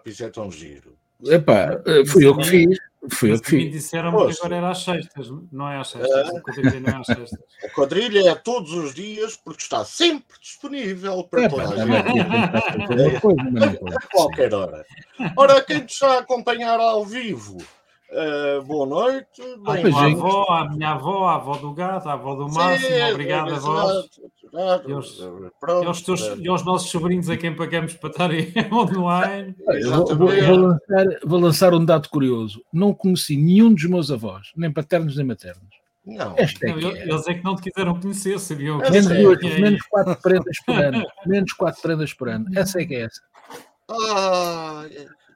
lápis é tão giro. Epá, eh, fui eu que fiz. Fui eu que fiz. disseram que agora era às sextas, não é às sextas. A quadrilha não é às sextas. A quadrilha é todos os dias porque está sempre disponível para Epá, toda a gente. pode A qualquer hora. Ora, quem te está a acompanhar ao vivo, eh, boa noite. A Bem, minha é. avó, a minha avó, a avó do gato, a avó do Máximo, Sim, obrigado a E aos- Pronto, E aos, teus, e aos nossos sobrinhos a quem pagamos para estarem online. Vou, vou- vou lançar, vou lançar um dado curioso. Não conheci nenhum dos meus avós, nem paternos nem maternos. Não, Esta é Não, que eu- é. Eles é que não te quiseram conhecer, sabiam que Menos é, duas, aí. menos quatro prendas por ano. Menos quatro prendas por ano. Essa é que é essa. Ah,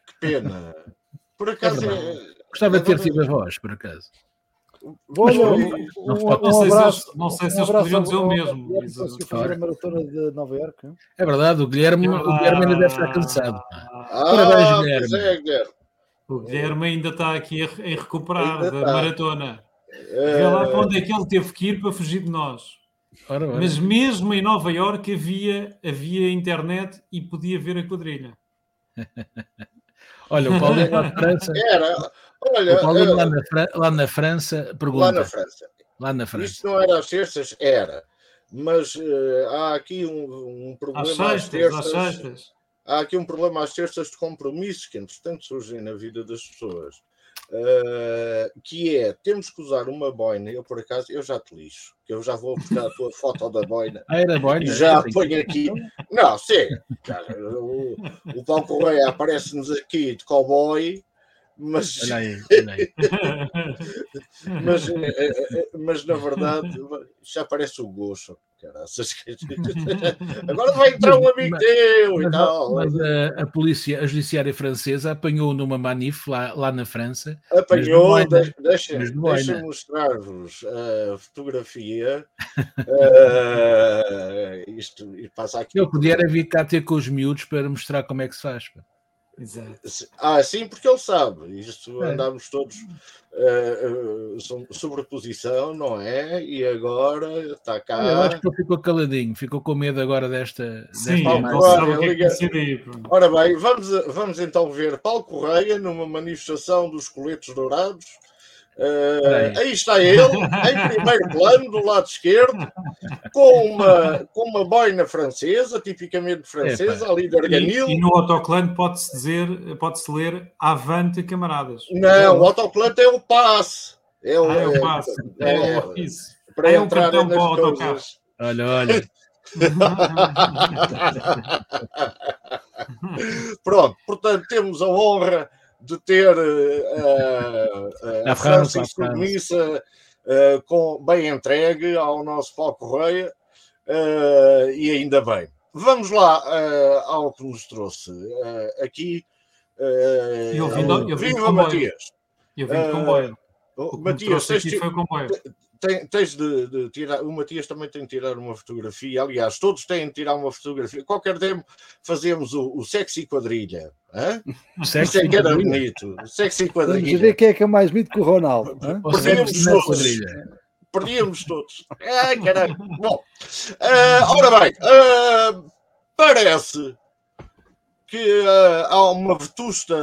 que pena. Por acaso, É é, Gostava de ter Agora- tido avós, por acaso. Olha, Não um, se um, Não sei se abraço. eles- não sei se um eles poderiam dizer o mesmo, Guilherme, fazer a maratona de Nova Iorque. É verdade, o Guilherme, o Guilherme ainda deve estar cansado. Ah, Parabéns, Guilherme. é, Guilherme. O Guilherme ainda está aqui a, em recuperar da maratona. Eh, Vê lá para onde é que ele teve que ir para fugir de nós. Ora, ora. Mas mesmo em Nova Iorque havia, havia internet e podia ver a quadrilha. Olha, o Paulinho lá de França, Era, olha, o Paulinho eh, lá na, lá na França lá pergunta. na França. Lá na França. Isto não era às terças? Era. Mas eh, há aqui um, um Às problema às sextas, às terças. sextas. Há aqui um problema às terças de compromissos que, entretanto, surgem na vida das pessoas. Eh, que é, temos que usar uma boina. Eu, por acaso, eu já te lixo. Que eu já vou buscar a tua foto da boina. Ah, era. E já ponho aqui. Não, sim. cara, O, o Paulo Correia aparece-nos aqui de cowboy, mas, Olha aí, olha aí. mas, eh, eh, eh, mas na verdade já parece o gosto. Caraças. Agora vai entrar um amigo Mas- teu e tal. mas a, a polícia, a judiciária francesa apanhou numa manif lá, lá na França. Apanhou, deixa, deixa, deixa mostrar-vos a fotografia. Eh, isto e passa aqui. Eu podia cá ter com os miúdos para mostrar como é que se faz. pá. Exato. Ah, sim, porque ele sabe. Isto É. andámos todos eh, so- sobreposição, não é? E agora está cá. Eu acho que ele ficou caladinho, ficou com medo agora desta, Sim, desta Paulo. Correia, é. Ora bem, vamos, vamos então ver Paulo Correia numa manifestação dos coletes dourados. Espera aí está ele, em primeiro plano, do lado esquerdo, com uma, com uma boina francesa, tipicamente francesa, ali de E, arganil. e no autocolante pode-se dizer, pode-se ler Avante, camaradas. Não, o autocolante é o passe. É o, Ah, é o é- passo. é- É, isso. para é um entrar nas para o autocarro. coisas. Olha, olha. Pronto, portanto, temos a honra de ter eh, eh, A França, submissa eh, com, bem entregue ao nosso Paulo Correia eh, e ainda bem. Vamos lá eh, ao que nos trouxe aqui. Eu vim eu vim Viva. Matias! Eu vim de comboio. O Matias, aqui de- foi o comboio. Tem- tens de, de tirar. O Matias também tem de tirar uma fotografia. Aliás, todos têm de tirar uma fotografia. Qualquer tempo fazemos o, o sexy quadrilha. hã? Isso é que era bonito. O sexy Vamos quadrilha. ver quem é que é mais bonito que o Ronaldo. na todos. quadrilha. Perdíamos todos. Ai, caralho. Bom, ah, ora bem, ah, parece que ah, há uma vetusta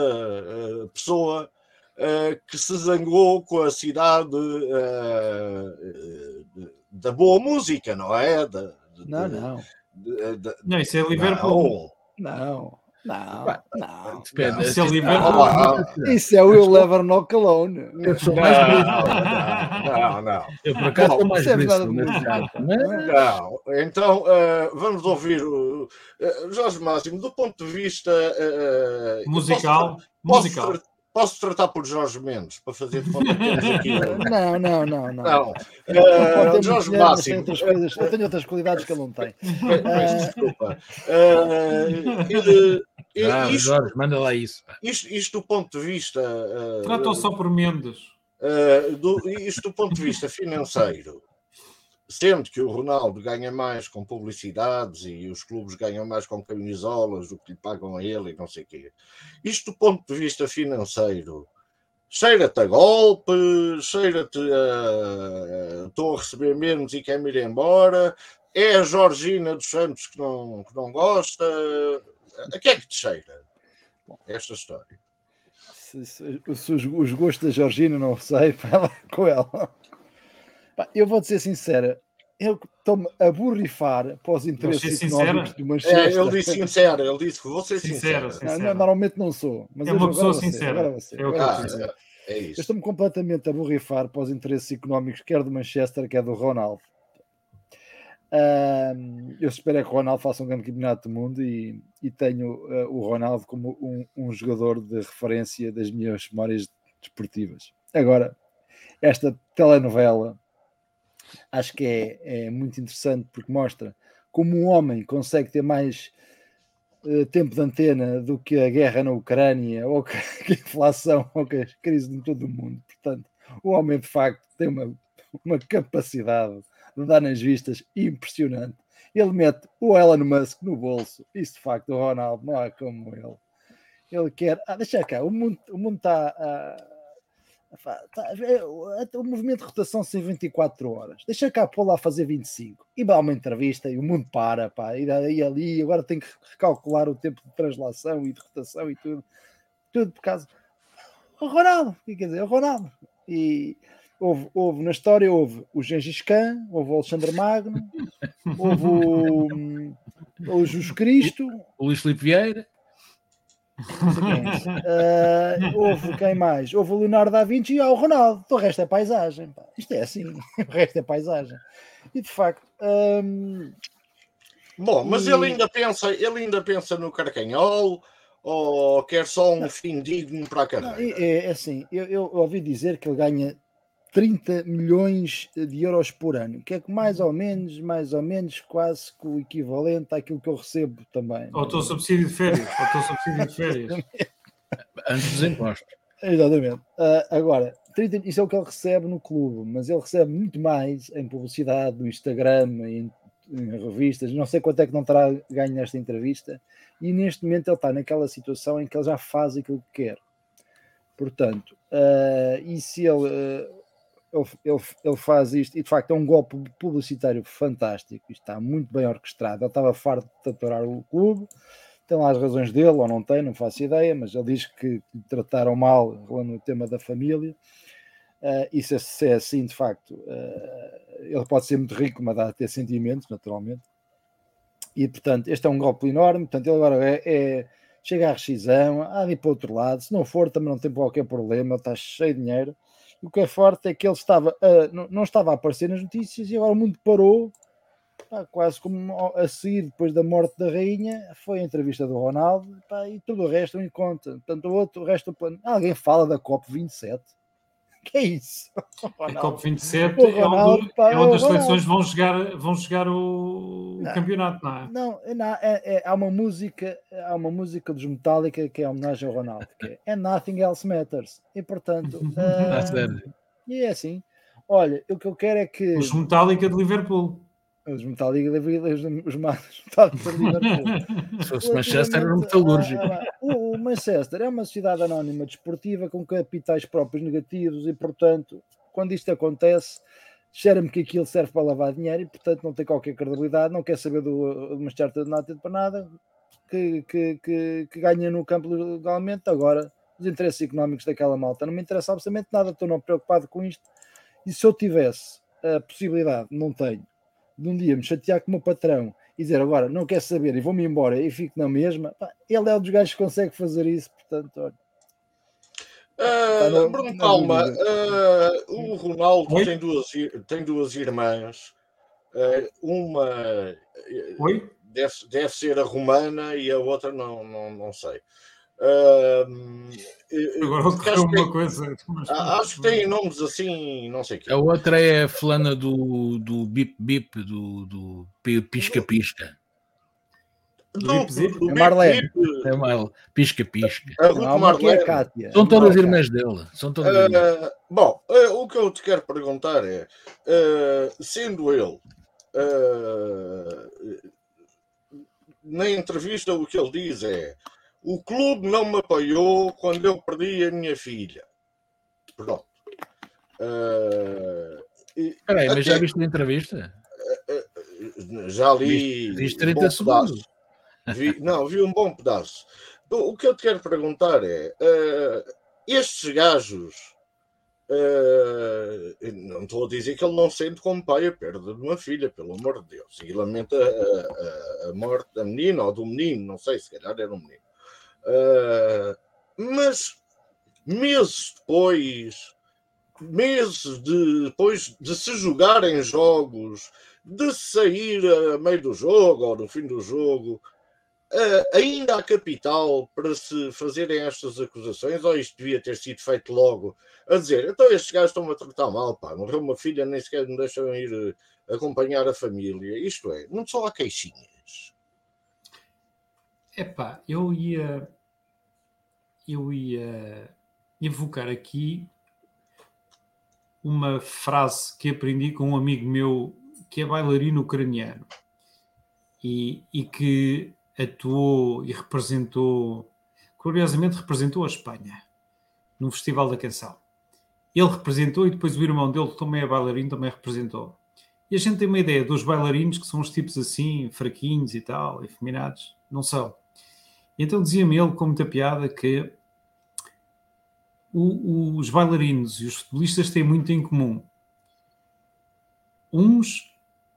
pessoa que se zangou com a cidade ah, eh, da boa música, não é? Da, de- Não, de- não. de- de- Não, isso é Liverpool. não. Não, não, Pá, não. Depende. Isso é Liverpool. Isso é o Will Never Knock Alone. Eu sou mais bonito. não, não, não. Eu, por acaso, sou mais é bonito. muito. caso, mas- Não, então eh, vamos ouvir o eh, Jorge Máximo do ponto de vista eh, Musical. Posso, Musical. Posso tratar por Jorge Mendes para fazer de conta que temos aqui. Não, não, não, não. Não, Pode Eh, ter Jorge Máximo, outras coisas. Eu tenho outras qualidades que ele não tem. peço desculpa. Eh, eh, Ah, isto, Jorge, manda lá isso. isto, isto do ponto de vista eh, Tratam só por Mendes. Uh, do, isto do ponto de vista financeiro, sendo que o Ronaldo ganha mais com publicidades e os clubes ganham mais com camisolas do que lhe pagam a ele e não sei o quê. Isto do ponto de vista financeiro, cheira-te a golpe, cheira-te a estou a receber menos e quer-me ir embora, É a Georgina dos Santos que não, que não gosta? A que é que te cheira esta história? Se, se- se os, os gostos da Georgina não sei, lá com ela. Eu vou dizer sincera, eu estou-me a borrifar para os interesses económicos do É, Manchester. ele disse sincero, ele disse que vou ser Sincero, sincero. Não, não, normalmente não sou. Mas É uma pessoa sincera. ser, É o que Ah, é, é Eu estou-me completamente a borrifar para os interesses económicos, quer do Manchester, quer do Ronaldo. Eu espero é que o Ronaldo faça um grande campeonato do mundo e, e tenho ah, o Ronaldo como um, um jogador de referência das minhas memórias desportivas. Agora, esta telenovela acho que é, é muito interessante porque mostra como um homem consegue ter mais eh, tempo de antena do que a guerra na Ucrânia ou que a inflação ou que a crise em todo o mundo. Portanto, o homem de facto tem uma, uma capacidade de dar nas vistas impressionante. Ele mete o Elon Musk no bolso. Isso de facto, o Ronaldo não há como ele. Ele quer. Ah, deixa cá, o mundo o mundo está. tá- é, o o movimento de rotação são 24 horas. Deixa cá pôr lá fazer 25. E a uma entrevista e o mundo para, pá. E daí ali, agora tem que recalcular o tempo de translação e de rotação e tudo. Tudo por causa. O Ronaldo, o que quer dizer? O Ronaldo. E houve, houve na história, houve o Gengis Khan, houve o Alexandre Magno, houve o, o Jesus Cristo, O Luís Filipe Vieira. Não. Ah, houve quem mais? Houve o Leonardo da Vinci e há o Ronaldo. O resto é paisagem. pá. Isto é assim. O resto é paisagem. E de facto, hum, Bom, mas E- ele ainda pensa, ele ainda pensa no Carcanhol ou quer só um fim digno para a não, carreira? é, é assim. Eu, eu ouvi dizer que ele ganha 30 milhões de euros por ano, que é que mais ou menos, mais ou menos, quase que o equivalente àquilo que eu recebo também. Ou o teu subsídio de férias. Ou o teu subsídio de férias. Antes dos impostos. Exatamente. Ah, agora, 30 isso é o que ele recebe no clube, mas ele recebe muito mais em publicidade, no Instagram, em, em revistas. Não sei quanto é que não terá ganho nesta entrevista. E neste momento ele está naquela situação em que ele já faz aquilo que quer. Portanto, ah, e se ele, ah, ele, ele, ele faz isto, e de facto é um golpe publicitário fantástico, isto está muito bem orquestrado. Ele estava farto de aturar o clube, tem lá as razões dele, ou não tem, não faço ideia, mas ele diz que trataram mal no tema da família. Uh, e se, se é assim, de facto, uh, ele pode ser muito rico, mas dá a ter sentimentos, naturalmente. E, portanto, este é um golpe enorme. Portanto, ele agora é, é- chega à rescisão, há de ir para o outro lado. Se não for, também não tem qualquer problema, ele está cheio de dinheiro. O que é forte é que ele estava, a- não, não estava a aparecer nas notícias e agora o mundo parou pá, quase como a seguir depois da morte da rainha, foi a entrevista do Ronaldo pá, e tudo o resto não conta. Portanto, o outro, o resto do plano. Alguém fala da COP27? Que é isso? A Ronaldo. COP27 O é onde, pá, é o onde as seleções vão jogar, vão jogar o, o Não. campeonato, não é? Não, é, na- é- é- há uma música, há uma música dos Metallica que é homenagem ao Ronaldo, que é And Nothing Else Matters. E portanto, sério. e é assim. Olha, o que eu quero é que Os Metallica de Liverpool. Os Metallica, os, os Metallica Liverpool. Se fosse Manchester, era um metalúrgico. Ah, o o Manchester é uma cidade anónima desportiva com capitais próprios negativos e, portanto, quando isto acontece, cheira-me que aquilo serve para lavar dinheiro e, portanto, não tem qualquer credibilidade, não quer saber do, do Manchester United para nada, que, que, que, que ganha no campo legalmente. Agora, os interesses económicos daquela malta não me interessa absolutamente nada, estou não preocupado com isto. E se eu tivesse a possibilidade, não tenho, de um dia me chatear com o meu patrão e dizer agora não quer saber e vou-me embora e fico na mesma, pá, ele é um dos gajos que consegue fazer isso, portanto, olha. No- Bruno Palma, ah, o Ronaldo Oi? tem duas, tem duas irmãs. Ah, uma deve, deve ser a romana e a outra não, não, não sei. Eh, Agora ocorreu uma tem, coisa. mas- a- acho que tem nomes assim, não sei o quê. A outra é a fulana do, do bip bip, do, do pi- pisca pisca. Do, É Marlene. É uma pisca pisca. a Ruth é Marlene. Cátia. São todas Não, irmãs dele. São todas irmãs. Ah, bom, ah, o que eu te quero perguntar é: ah, sendo ele ah, na entrevista, o que ele diz é: o clube não me apoiou quando eu perdi a minha filha. Pronto. Ah, Espera aí, mas já viste a entrevista? já li. Diz um 30 bom segundos. Vi- não, vi um bom pedaço. O, que eu te quero perguntar é: estes gajos. não estou a dizer que ele não sente como pai a perda de uma filha, pelo amor de Deus, e lamenta a, a- a morte da menina ou do menino, não sei, se calhar era um menino. Eh, mas meses depois, meses de- depois de se jogarem jogos, de sair a meio do jogo ou no fim do jogo, eh, ainda há capital para se fazerem estas acusações, ou isto devia ter sido feito logo, a dizer, então estes gajos estão-me a tratar mal, pá, morreu uma filha, nem sequer me deixam ir eh, acompanhar a família. Isto é, não só há queixinhas. Epá, eu ia. Eu ia evocar aqui uma frase que aprendi com um amigo meu que é bailarino ucraniano e, e que atuou e representou, curiosamente, representou a Espanha no Festival da Canção. Ele representou e depois o irmão dele, que também é bailarino, também representou. E a gente tem uma ideia dos bailarinos que são os tipos assim, fraquinhos e tal, efeminados. Não são. Então dizia-me ele, com muita piada, que o- os bailarinos e os futebolistas têm muito em comum. Uns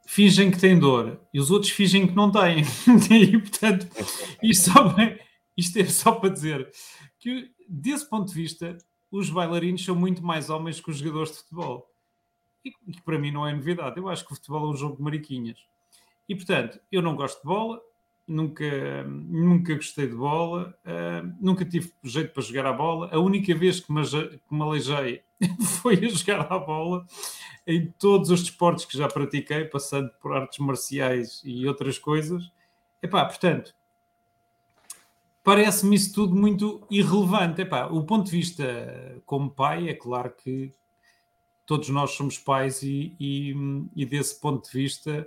fingem que têm dor e os outros fingem que não têm. e, portanto, isto, só, isto é só para dizer que, desse ponto de vista, os bailarinos são muito mais homens que os jogadores de futebol. E que para mim não é novidade. Eu acho que o futebol é um jogo de mariquinhas. E, portanto, eu não gosto de bola, nunca, nunca gostei de bola, ah, nunca tive jeito para jogar a bola. A única vez que me, que me aleijei foi a jogar à bola em todos os desportos que já pratiquei, passando por artes marciais e outras coisas. Epá, portanto, parece-me isso tudo muito irrelevante. Epá, o ponto de vista como pai, é claro que todos nós somos pais e, e, e desse ponto de vista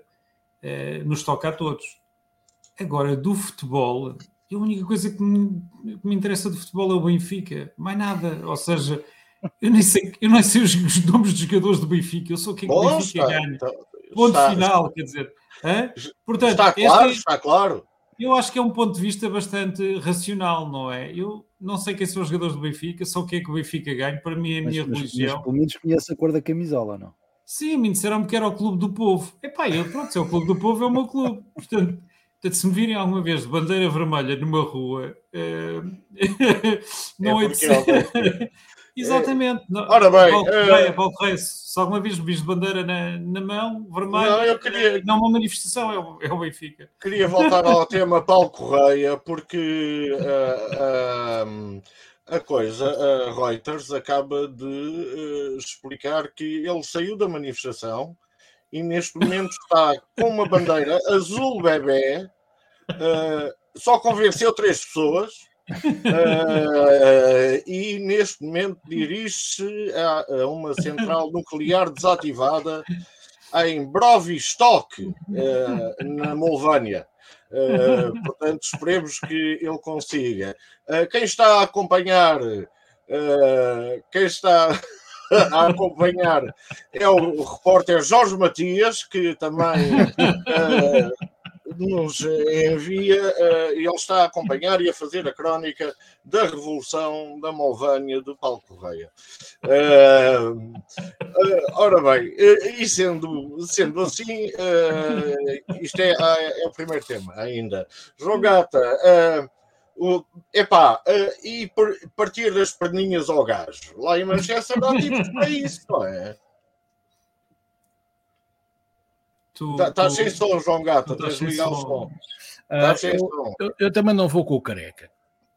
eh, nos toca a todos. Agora, do futebol, a única coisa que me, que me interessa do futebol é o Benfica, mais nada. Ou seja, eu nem sei, eu nem sei os, os nomes dos jogadores do Benfica, eu sou quem que o Benfica está, ganha. está- Ponto está- final, quer dizer. hã? Portanto, está claro, é- está claro. eu acho que é um ponto de vista bastante racional, não é? Eu não sei quem são os jogadores do Benfica, só o que é que o Benfica ganha, para mim é a Mas, minha mas- religião. mas pelo menos conhece a cor da camisola, não? Sim, me disseram-me que era o clube do povo. Epá, eu, pronto, se é o clube do povo, é o meu clube. Portanto, portanto, se me virem alguma vez de bandeira vermelha numa rua, eh, não É é de é ser. Exatamente. Não- Ora bem, Paulo eh, Correia, Paulo Correia, se alguma vez vis de bandeira na, na mão, vermelha, Não, eu queria- eh, não é uma manifestação, é o, é o Benfica. Queria voltar ao tema Paulo Correia, porque ah, ah, a coisa, a Reuters acaba de explicar que ele saiu da manifestação e neste momento está com uma bandeira azul bebê, ah, só convenceu três pessoas. ah, e neste momento dirige-se a, a uma central nuclear desativada em Brovistok, eh, na Molvânia. Portanto, esperemos que ele consiga. Quem está a acompanhar, quem está a acompanhar é o repórter Jorge Matias, que também eh, nos envia, eh, e ele está a acompanhar e a fazer a crónica da Revolução da Molvânia de Paulo Correia. Eh, eh, ora bem, e sendo, sendo assim, isto é, ah, é o primeiro tema ainda. João Gata, o, epá, e par- partir das perninhas ao gajo. Lá em Manchester há tipos para isso, não é? Tu- Estás tu- sem som, João Gata, tu tens de sem ligar o som. Ah, sem eu, som. eu- eu também não vou com o careca.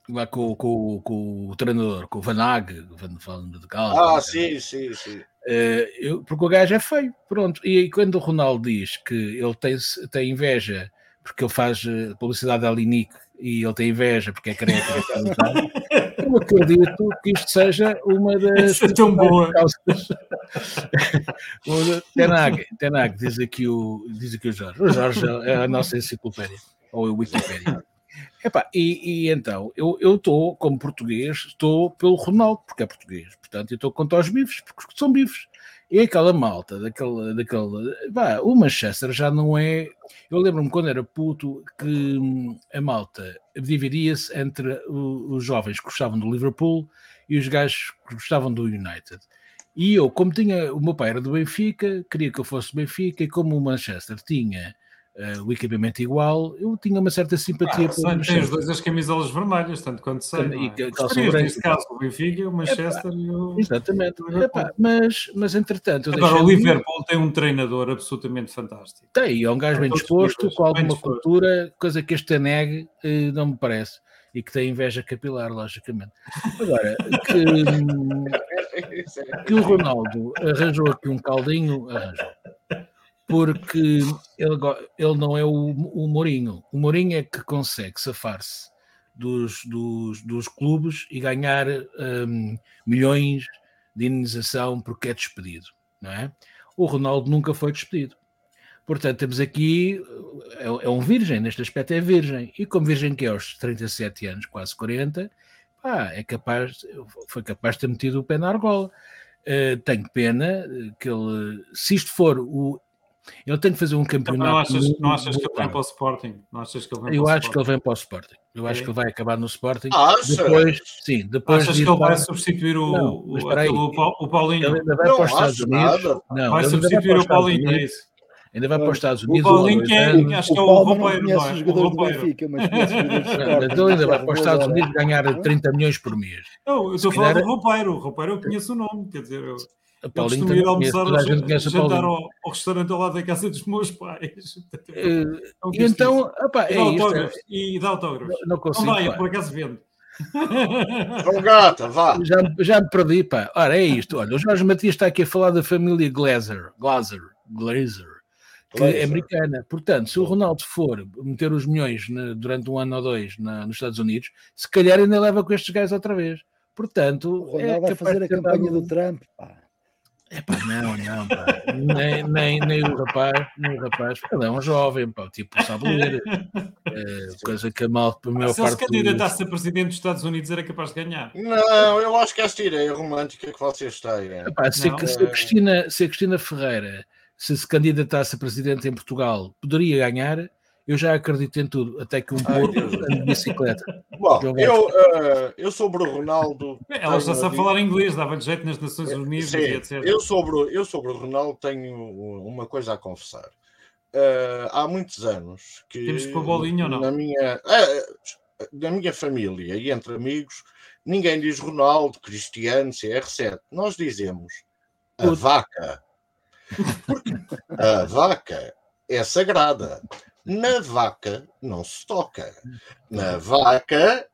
Lá com, com- com o treinador, com o Van Hag, Van, Van de Gaal. Ah, sim, sim, sim. Eh, eu- porque o gajo é feio, pronto. E aí, quando o Ronaldo diz que ele tem, tem inveja porque ele faz eh, publicidade à Linique e ele tem inveja porque é careca, eu acredito que isto seja uma das é tão boa. causas. Tenag, Tenag, diz aqui o, diz aqui o Jorge. O Jorge é a nossa enciclopédia, ou a Wikipédia. Epá, e, e então, eu estou, como português, estou pelo Ronaldo, porque é português. Portanto, eu estou contra os bifes, porque são bifes. E aquela malta, daquele, daquele pá, o Manchester já não é. Eu lembro-me quando era puto que hum, a malta dividia-se entre os jovens que gostavam do Liverpool e os gajos que gostavam do United. E eu, como tinha, o meu pai era do Benfica, queria que eu fosse do Benfica, e como o Manchester tinha eh, o equipamento igual, eu tinha uma certa simpatia Ah, só tem os dois as camisolas vermelhas, tanto quanto sei. Também, não é? e neste caso, o Benfica, o Manchester e o. Exatamente. Liverpool. Epá, mas, mas entretanto, eu Agora, o. Liverpool tem um treinador absolutamente fantástico. Tem, é um gajo bem disposto, com alguma cultura, coisa que este Aneg eh, não me parece. E que tem inveja capilar, logicamente. Agora, que, que o Ronaldo arranjou aqui um caldinho, arranjou. Porque ele, ele não é o, o Mourinho. O Mourinho é que consegue safar-se dos, dos, dos clubes e ganhar hum, milhões de indenização porque é despedido, não é? O Ronaldo nunca foi despedido. Portanto, temos aqui, é, é um virgem, neste aspecto é virgem. E como virgem que é aos 37 anos, quase 40, pá, é capaz, foi capaz de ter metido o pé na argola. Eh, tenho pena eh, que ele, se isto for o. Ele tem que fazer um Então, campeonato. não achas, muito não achas que ele vem para o Sporting? Não achas que ele vem Eu para o acho que ele vem para o Sporting. Eu acho É? que ele vai acabar no Sporting. Achas? Depois, sim, depois Achas de que ele vai substituir o, Não, o, o Paulinho? Ele ainda vai Não para os Estados Unidos. nada. Não, vai substituir para os o Estados Paulinho, é Unidos. isso? Ainda vai para os Estados O Unidos. Paulinho que é, acho que é O o roupeiro, não é? O roupeiro. Benfica, mas ainda vai para os Estados Unidos ganhar 30 milhões por mês. Não, eu estou a falar do roupeiro. O roupeiro eu conheço o nome, quer dizer, eu, A Paulinho também conhece, almoçar toda a gente conhece o jantar Paulinho. ao, ao restaurante ao lado da casa dos meus pais. É um E então, opá, é. é E é- autógrafos. E dá autógrafos. Não Não consigo. vai, eu pá. por acaso vendo. João Gata, vá. Já, já me perdi, pá. Ora, é isto. Olha, o Jorge Matias está aqui a falar da família Glazer. Glazer. Glazer. Que é americana. Portanto, se o Ronaldo for meter os milhões na- durante um ano ou dois na- nos Estados Unidos, se calhar ainda leva com estes gajos outra vez. Portanto, O Ronaldo é vai fazer a campanha um- do Trump. Pá. Epá, não, não, pá. Nem, nem, nem o rapaz, nem o rapaz. Ele é um jovem, pá, tipo, sabe ler. É, coisa que a mal, a maior Se ele se candidatasse a presidente dos Estados Unidos, era capaz de ganhar. Não, eu acho que esta ideia romântica que vocês têm. Epá, se, Não. a- se a Cristina, se a Cristina Ferreira se se candidatasse a presidente em Portugal, poderia ganhar, eu já acredito em tudo, até que um porco ande de bicicleta. Bom, Eu eu, eh, eu sobre o Ronaldo. Ela já sabe a falar inglês, dava-lhe jeito nas Nações Unidas Sim, e etc. eu sobre, o- eu sobre o Ronaldo tenho uma coisa a confessar. Eh, há muitos anos que Temos que pôr bolinha ou não? na minha, eh, na minha família e entre amigos ninguém diz Ronaldo, Cristiano, CR7. Nós dizemos a vaca. Porque a vaca é sagrada. Na vaca não se toca. Na vaca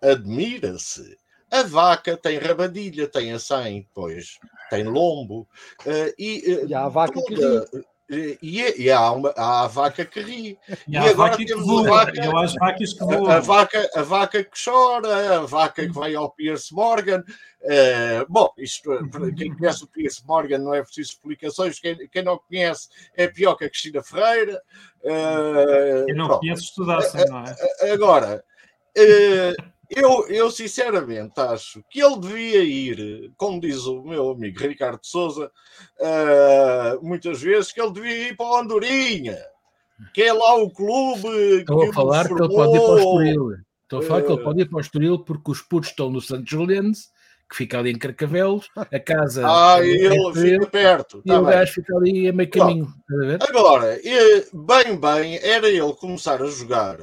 admira-se. A vaca tem rabadilha, tem açém, pois tem lombo. eh, e, eh, E há a vaca que toda- eh, e, e há, uma, há a vaca que ri. E E agora vaca que temos a vaca- as vacas que A, a vaca, a vaca que chora, a vaca que vai ao Pierce Morgan. Eh, bom, isto, para quem conhece o Pierce Morgan não é preciso explicações. Quem, quem não conhece é pior que a Cristina Ferreira. Quem não pronto. conhece, estudassem, não é? Agora, eh, eu, eu sinceramente acho que ele devia ir, como diz o meu amigo Ricardo Souza, eh, muitas vezes, que ele devia ir para o Andorinha, que é lá o clube Estou que a falar que ele pode ir para o. Estoril. Estou a falar que ele Eh. pode ir para o Estoril porque os putos estão no Santos Juliense, que fica ali em Carcavelos, a casa Ah, é ele fica perto. e tá o gajo fica ali a meio caminho. Agora, bem, bem, era ele começar a jogar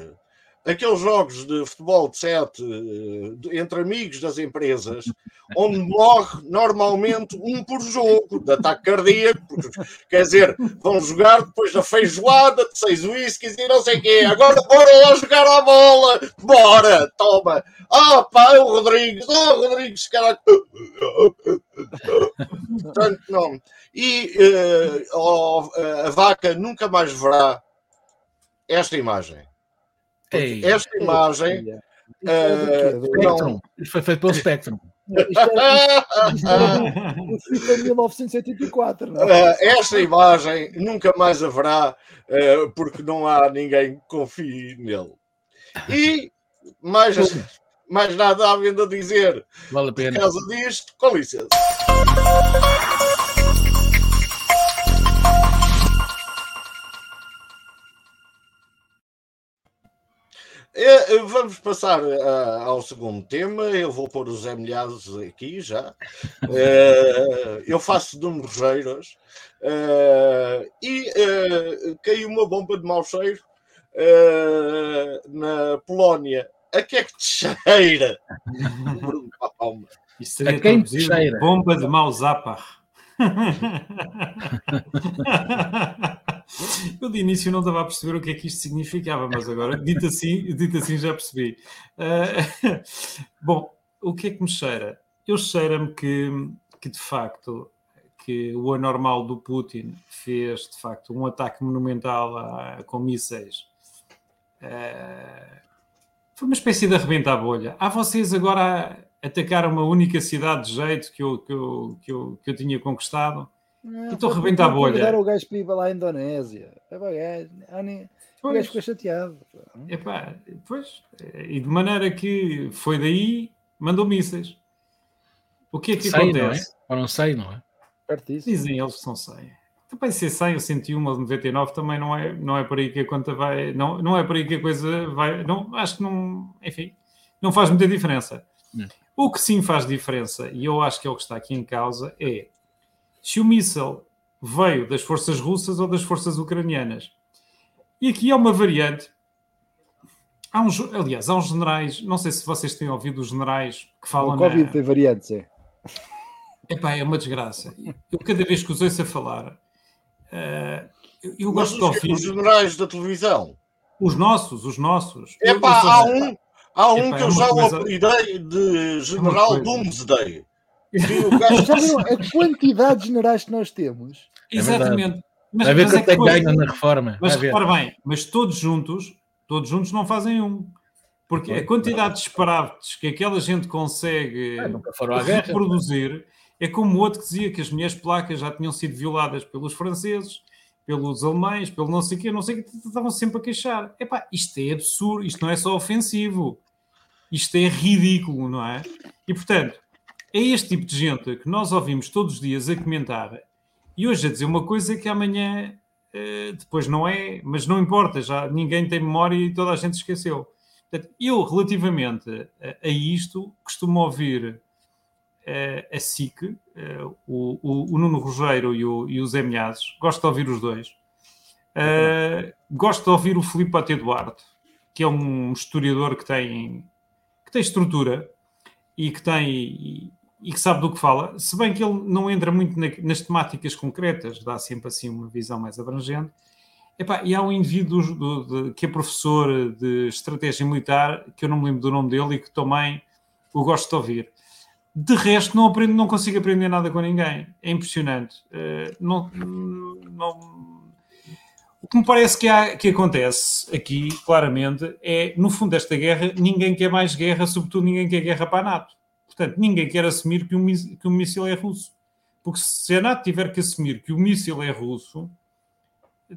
aqueles jogos de futebol de sete eh, entre amigos das empresas, onde morre normalmente um por jogo de ataque cardíaco, porque, quer dizer, vão jogar depois da feijoada de seis whiskies e não sei o quê. Agora bora lá jogar à bola, bora, toma. Ah, pá, é o Rodrigues, ah, o Rodrigues, cara. Portanto, não. E eh, ó, a vaca nunca mais verá esta imagem. Porque Ei, esta imagem. eh, não- Spectrum. Isto foi feito pelo Spectrum. Isto FIFA 1984, não é? Eh, esta imagem nunca mais haverá, eh, porque não há ninguém que confie nele. E mais, mais nada há vindo a dizer Vale a por pena. causa disto, com licença. Vamos passar uh, ao segundo tema. Eu vou pôr os emilhados aqui já. Uh, eu faço de Rogeiros uh, e caiu uma bomba de mau cheiro na Polónia. A que é que te cheira? Isso seria a quem te cheira? Bomba de mau zapar. Eu de início não estava a perceber o que é que isto significava, mas agora, dito assim, dito assim já percebi. Uh, bom, o que é que me cheira? Eu cheira-me que, que, de facto, que o anormal do Putin fez, de facto, um ataque monumental a, com mísseis. Uh, foi uma espécie de arrebentar a bolha. Há vocês agora atacar uma única cidade de jeito que eu, que eu, que eu, que eu tinha conquistado. Não, estou a rebentar a bolha. o gajo para ir para lá à Indonésia. É gajo. O gajo ficou chateado. Epá, pois, e de maneira que foi daí, mandou mísseis. O que é que sei, acontece? Não é? Ou não sei, não é? Pertíssimo. Dizem eles que são 100. Também ser 100 ou 101 ou 99 também não é, não é por aí que a conta vai. Não, não é por aí que a coisa vai. Não, acho que não. Enfim, não faz muita diferença. Hum. O que sim faz diferença, e eu acho que é o que está aqui em causa, é se o míssil veio das forças russas ou das forças ucranianas. E aqui há uma variante. Há uns, aliás, há uns generais, não sei se vocês têm ouvido os generais que falam. O Covid na... tem variantes, é. Epá, é uma desgraça. Eu cada vez que os ouço a falar, uh, eu, eu gosto de ouvir. Os generais da televisão. Os nossos, os nossos. Epá, eu, eu há um, Há um Epa, que eu é já coisa... o apelidei de General Doomsday. já viram a quantidade de generais que nós temos? É Exatamente. Mas, Vai ver quanto é que ganham na reforma. Mas repara bem, mas todos juntos, todos juntos não fazem um. Porque a quantidade de disparates que aquela gente consegue é, reproduzir é como o outro que dizia que as minhas placas já tinham sido violadas pelos franceses, pelos alemães, pelo não sei o quê, não sei o que, estavam sempre a queixar. Epá, isto é absurdo, isto não é só ofensivo. Isto é ridículo, não é? E, portanto, é este tipo de gente que nós ouvimos todos os dias a comentar e hoje a dizer uma coisa que amanhã uh, depois não é, mas não importa, já ninguém tem memória e toda a gente esqueceu. Portanto, eu, relativamente a, isto, costumo ouvir uh, a SIC, uh, o, o, o, Nuno Rogério e o, e o Zé Milhazes, gosto de ouvir os dois. gosto de ouvir o Filipe Ate Duarte, que é um historiador que tem tem estrutura e que tem e, que sabe do que fala, se bem que ele não entra muito na, nas temáticas concretas, dá sempre assim uma visão mais abrangente. Epá, e há um indivíduo do, de, que é professor de estratégia militar, que eu não me lembro do nome dele e que também o gosto de ouvir. De resto, não, aprendo, não consigo aprender nada com ninguém. É impressionante. Uh, não, não, o que me parece que, há, que acontece aqui, claramente, é, no fundo desta guerra, ninguém quer mais guerra, sobretudo ninguém quer guerra para a NATO. Portanto, ninguém quer assumir que um, que um míssil é russo. Porque se a NATO tiver que assumir que o míssil é russo,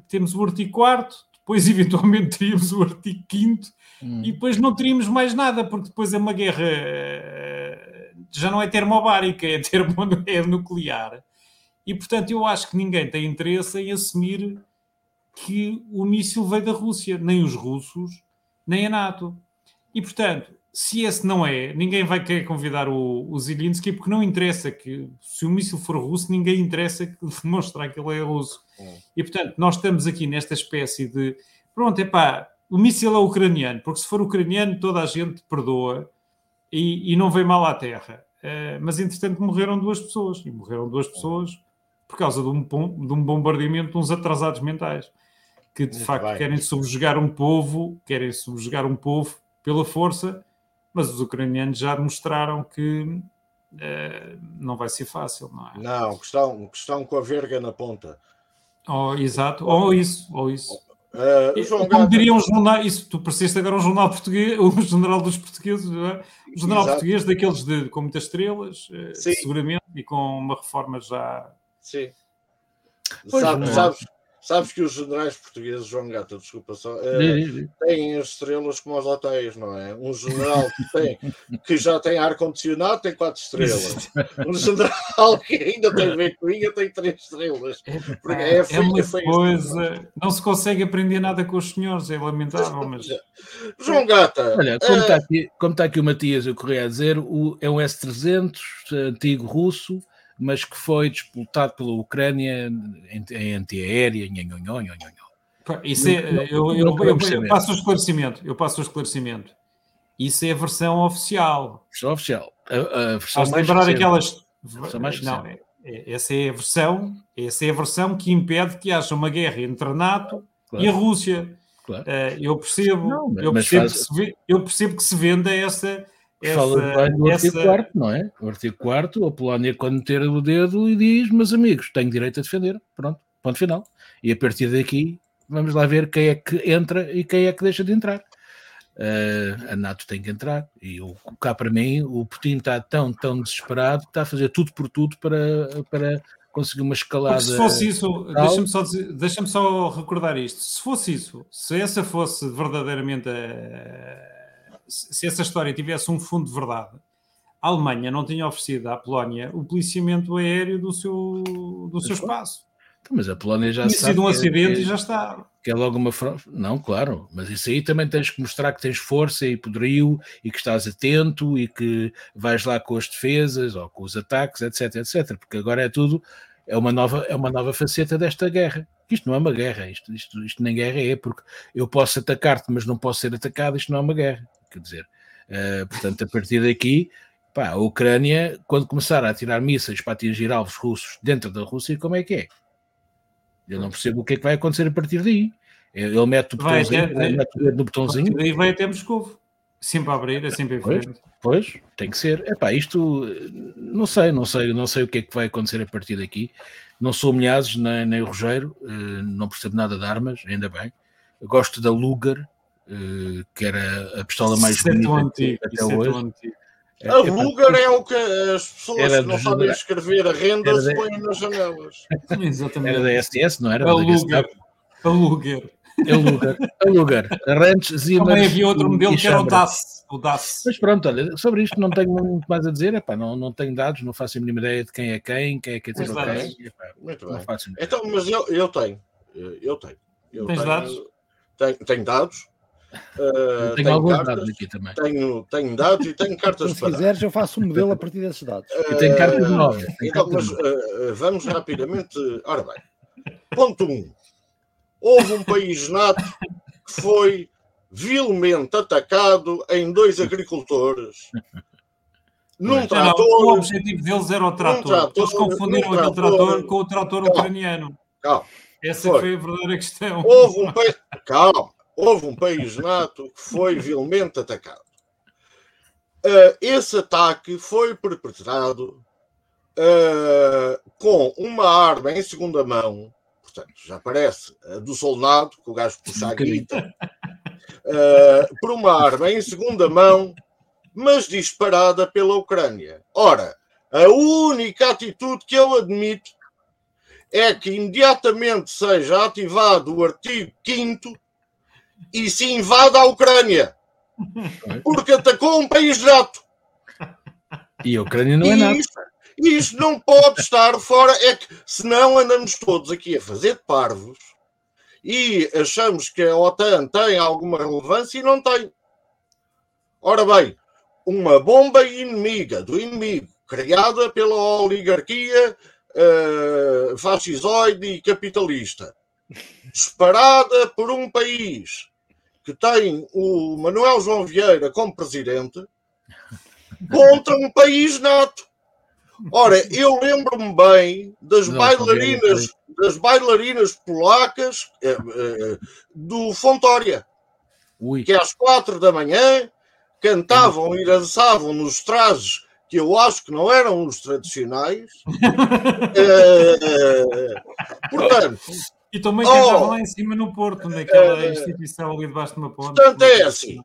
temos o artigo 4 depois eventualmente teríamos o artigo 5 hum. e depois não teríamos mais nada, porque depois é uma guerra eh, já não é termobárica, é termonuclear. E portanto eu acho que ninguém tem interesse em assumir que o míssil veio da Rússia, nem os russos, nem a NATO. E, portanto, se esse não é, ninguém vai querer convidar o, o Zelensky, porque não interessa que, se o míssil for russo, ninguém interessa demonstrar que ele é russo. É. E, portanto, nós estamos aqui nesta espécie de, pronto, é pá, o míssil é ucraniano, porque se for ucraniano toda a gente perdoa e, e não vem mal à terra. Uh, mas, entretanto, morreram duas pessoas, e morreram duas pessoas por causa de um, de um bombardeamento de uns atrasados mentais que de Muito facto bem. querem subjugar um povo, querem subjugar um povo pela força, mas os ucranianos já mostraram que uh, não vai ser fácil, não é? Não, estão, estão com a verga na ponta. Oh, exato, ou isso, ou isso. Uh, João Como diria um jornal, isso, tu pareceste agora um jornal português, um general dos portugueses, é? um general Exato. português daqueles de, com muitas estrelas, uh, seguramente, e com uma reforma já. Sim. Pois, sabes, sabes, Sabes que os generais portugueses, João Gata, desculpa só, uh, têm as estrelas como os hotéis, não é? Um general que, tem, que já tem ar-condicionado tem quatro estrelas. Um general que ainda tem ventoinha tem três estrelas. Porque é, é uma coisa. Não se consegue aprender nada com os senhores, é lamentável, mas. João Gata. Olha, como está aqui, como está aqui o Matias, eu corri a dizer, o, é um S-300 antigo russo mas que foi disputado pela Ucrânia em, em antiaérea. Isso é, eu, eu, eu, eu, passo o esclarecimento. Eu passo o esclarecimento. Isso é a versão oficial. Versão oficial. A, a versão mais lembrar recente. aquelas. Versão mais não, é, é, essa é a versão. Essa é a versão que impede que haja uma guerra entre a NATO claro. e a Rússia. Claro. Uh, eu percebo. Não, eu, percebo faz... que se, eu percebo que se venda essa Fala bem do artigo 4 não é? O artigo 4 a Polónia, quando meter o dedo, e diz: Meus amigos, tenho direito a defender. Pronto, ponto final. E a partir daqui, vamos lá ver quem é que entra e quem é que deixa de entrar. Uh, a NATO tem que entrar. E o, cá para mim, o Putin está tão, tão desesperado, está a fazer tudo por tudo para, para conseguir uma escalada. Porque se fosse isso, deixa-me só, deixa só recordar isto: se fosse isso, se essa fosse verdadeiramente a se essa história tivesse um fundo de verdade, a Alemanha não tinha oferecido à Polónia o policiamento aéreo do seu, do seu espaço. Então, mas a Polónia já Tinha sido um acidente que, e já está. Que é logo uma. Não, claro, mas isso aí também tens que mostrar que tens força e poderio e que estás atento e que vais lá com as defesas ou com os ataques, etc, etc. Porque agora é tudo. É uma nova, é uma nova faceta desta guerra. Isto não é uma guerra, isto, isto, isto nem guerra é, porque eu posso atacar-te, mas não posso ser atacado, isto não é uma guerra. Quer dizer, uh, portanto, a partir daqui, pá, a Ucrânia, quando começar a tirar mísseis para atingir alvos russos dentro da Rússia, como é que é? Eu não percebo o que é que vai acontecer a partir daí. Ele mete o botãozinho, vai, no botãozinho. E vai até Moscou. Sempre a abrir, é sempre em frente. Pois, pois, tem que ser. Epá, isto não sei, não sei, não sei o que é que vai acontecer a partir daqui. Não sou Milhazes nem, nem o Rogério, eh, não percebo nada de armas, ainda bem. Eu gosto da Luger, eh, que era a pistola mais é bonita antigo, até é hoje. É, a Luger é o que as pessoas que não sabem escrever a renda se põem nas janelas. Exatamente. Era da SS, não era? A Luger. A Luger. A Luger. A Luger. Ranch Zimmer. Também havia outro modelo que era o DAS. O DAS. Mas pronto, olha, sobre isto não tenho muito mais a dizer. Epá, não, não tenho dados, não faço a mínima ideia de quem é quem, quem é que é quem. Muito bem. Então, mas eu, eu tenho. Eu tenho. Eu Tens tenho, dados? Tenho, tenho dados Uh, tenho, tenho alguns cartas, dados aqui também. Tenho, tenho dados e tenho cartas Se quiseres, eu faço um modelo a partir desses dados. Uh, e tenho cartas novas. Então, mas uh, vamos rapidamente. Ora bem, ponto 1. Um. Houve um país nato que foi vilmente atacado em dois agricultores. Num não, trator. Não, o objetivo deles era o trator. trator Eles confundiram aquele trator com o trator calma, ucraniano. Calma. Essa foi. foi a verdadeira questão. Houve um país. Calma houve um país NATO que foi vilmente atacado. Uh, esse ataque foi perpetrado uh, com uma arma em segunda mão, portanto, já parece uh, do soldado, que o gajo puxa a grita, por uma arma em segunda mão, mas disparada pela Ucrânia. Ora, a única atitude que eu admito é que imediatamente seja ativado o artigo 5 e se invada a Ucrânia. Porque atacou um país nato. E a Ucrânia não é nada. E isto não pode estar fora. É que senão andamos todos aqui a fazer parvos e achamos que a OTAN tem alguma relevância e não tem. Ora bem, uma bomba inimiga do inimigo criada pela oligarquia uh, fascisoide e capitalista disparada por um país que tem o Manuel João Vieira como presidente contra um país nato. Ora, eu lembro-me bem das bailarinas, das bailarinas polacas eh, eh, do Fontória, Ui. que às quatro da manhã cantavam e dançavam nos trajes que eu acho que não eram os tradicionais. eh, portanto, e também oh, estavam lá em cima no Porto, naquela é, instituição ali debaixo de uma ponte. Portanto, é assim.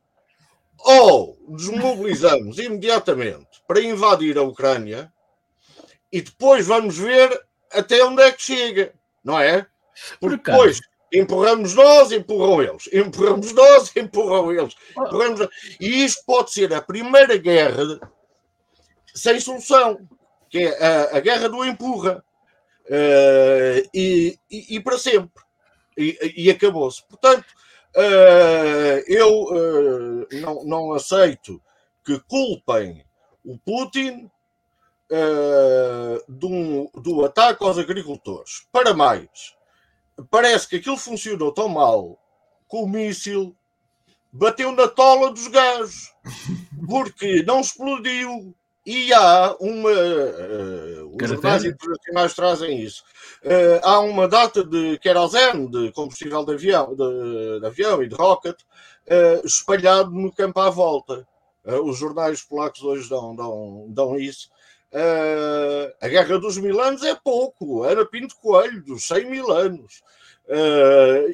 Ou desmobilizamos imediatamente para invadir a Ucrânia e depois vamos ver até onde é que chega, não é? Porque depois empurramos nós, empurram eles. Empurramos nós, empurram eles. Empurramos... E isto pode ser a primeira guerra sem solução, que é a, a guerra do empurra. Uh, e, e, e, para sempre. E, e acabou-se. Portanto, uh, eu uh, não, não aceito que culpem o Putin do, do ataque aos agricultores. Para mais, parece que aquilo funcionou tão mal que o míssil bateu na tola dos gajos porque não explodiu e há uma. Uh, os jornais internacionais trazem isso. Uh, há uma data de querosene, de combustível de avião, de, de avião e de rocket, uh, espalhado no campo à volta. os jornais polacos hoje dão, dão, dão isso. a Guerra dos Mil Anos é pouco. Era Pinto Coelho, dos 100 mil anos.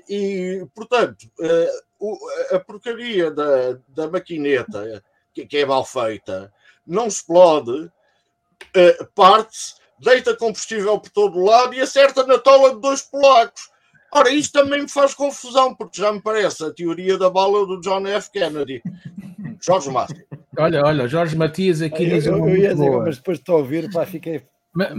e, portanto, a porcaria da, da maquineta, que, que é mal feita não explode, uh, parte-se, deita combustível por todo o lado e acerta na tola de dois polacos. Ora, isto também me faz confusão, porque já me parece a teoria da bala do John F. Kennedy. Jorge Márcio. Olha, olha, Jorge Matias aqui diz eu, eu, ia dizer, mas depois de ouvir, pá, fiquei.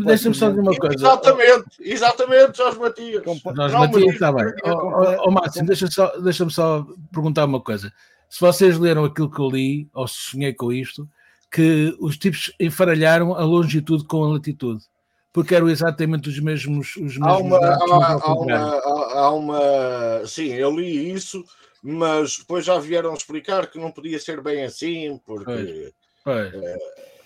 Deixa-me só dizer uma coisa. Exatamente, exatamente, Jorge Matias. Jorge não, Matias, está bem. Ó oh, oh, Márcio, deixa-me só, deixa só perguntar uma coisa. Se vocês leram aquilo que eu li, ou se sonhei com isto, que os tipos enfaralharam a longitude com a latitude, porque eram exatamente os mesmos. Os mesmos há, uma, há, há, uma, há uma. Sim, eu li isso, mas depois já vieram explicar que não podia ser bem assim, porque. Pois, pois. É,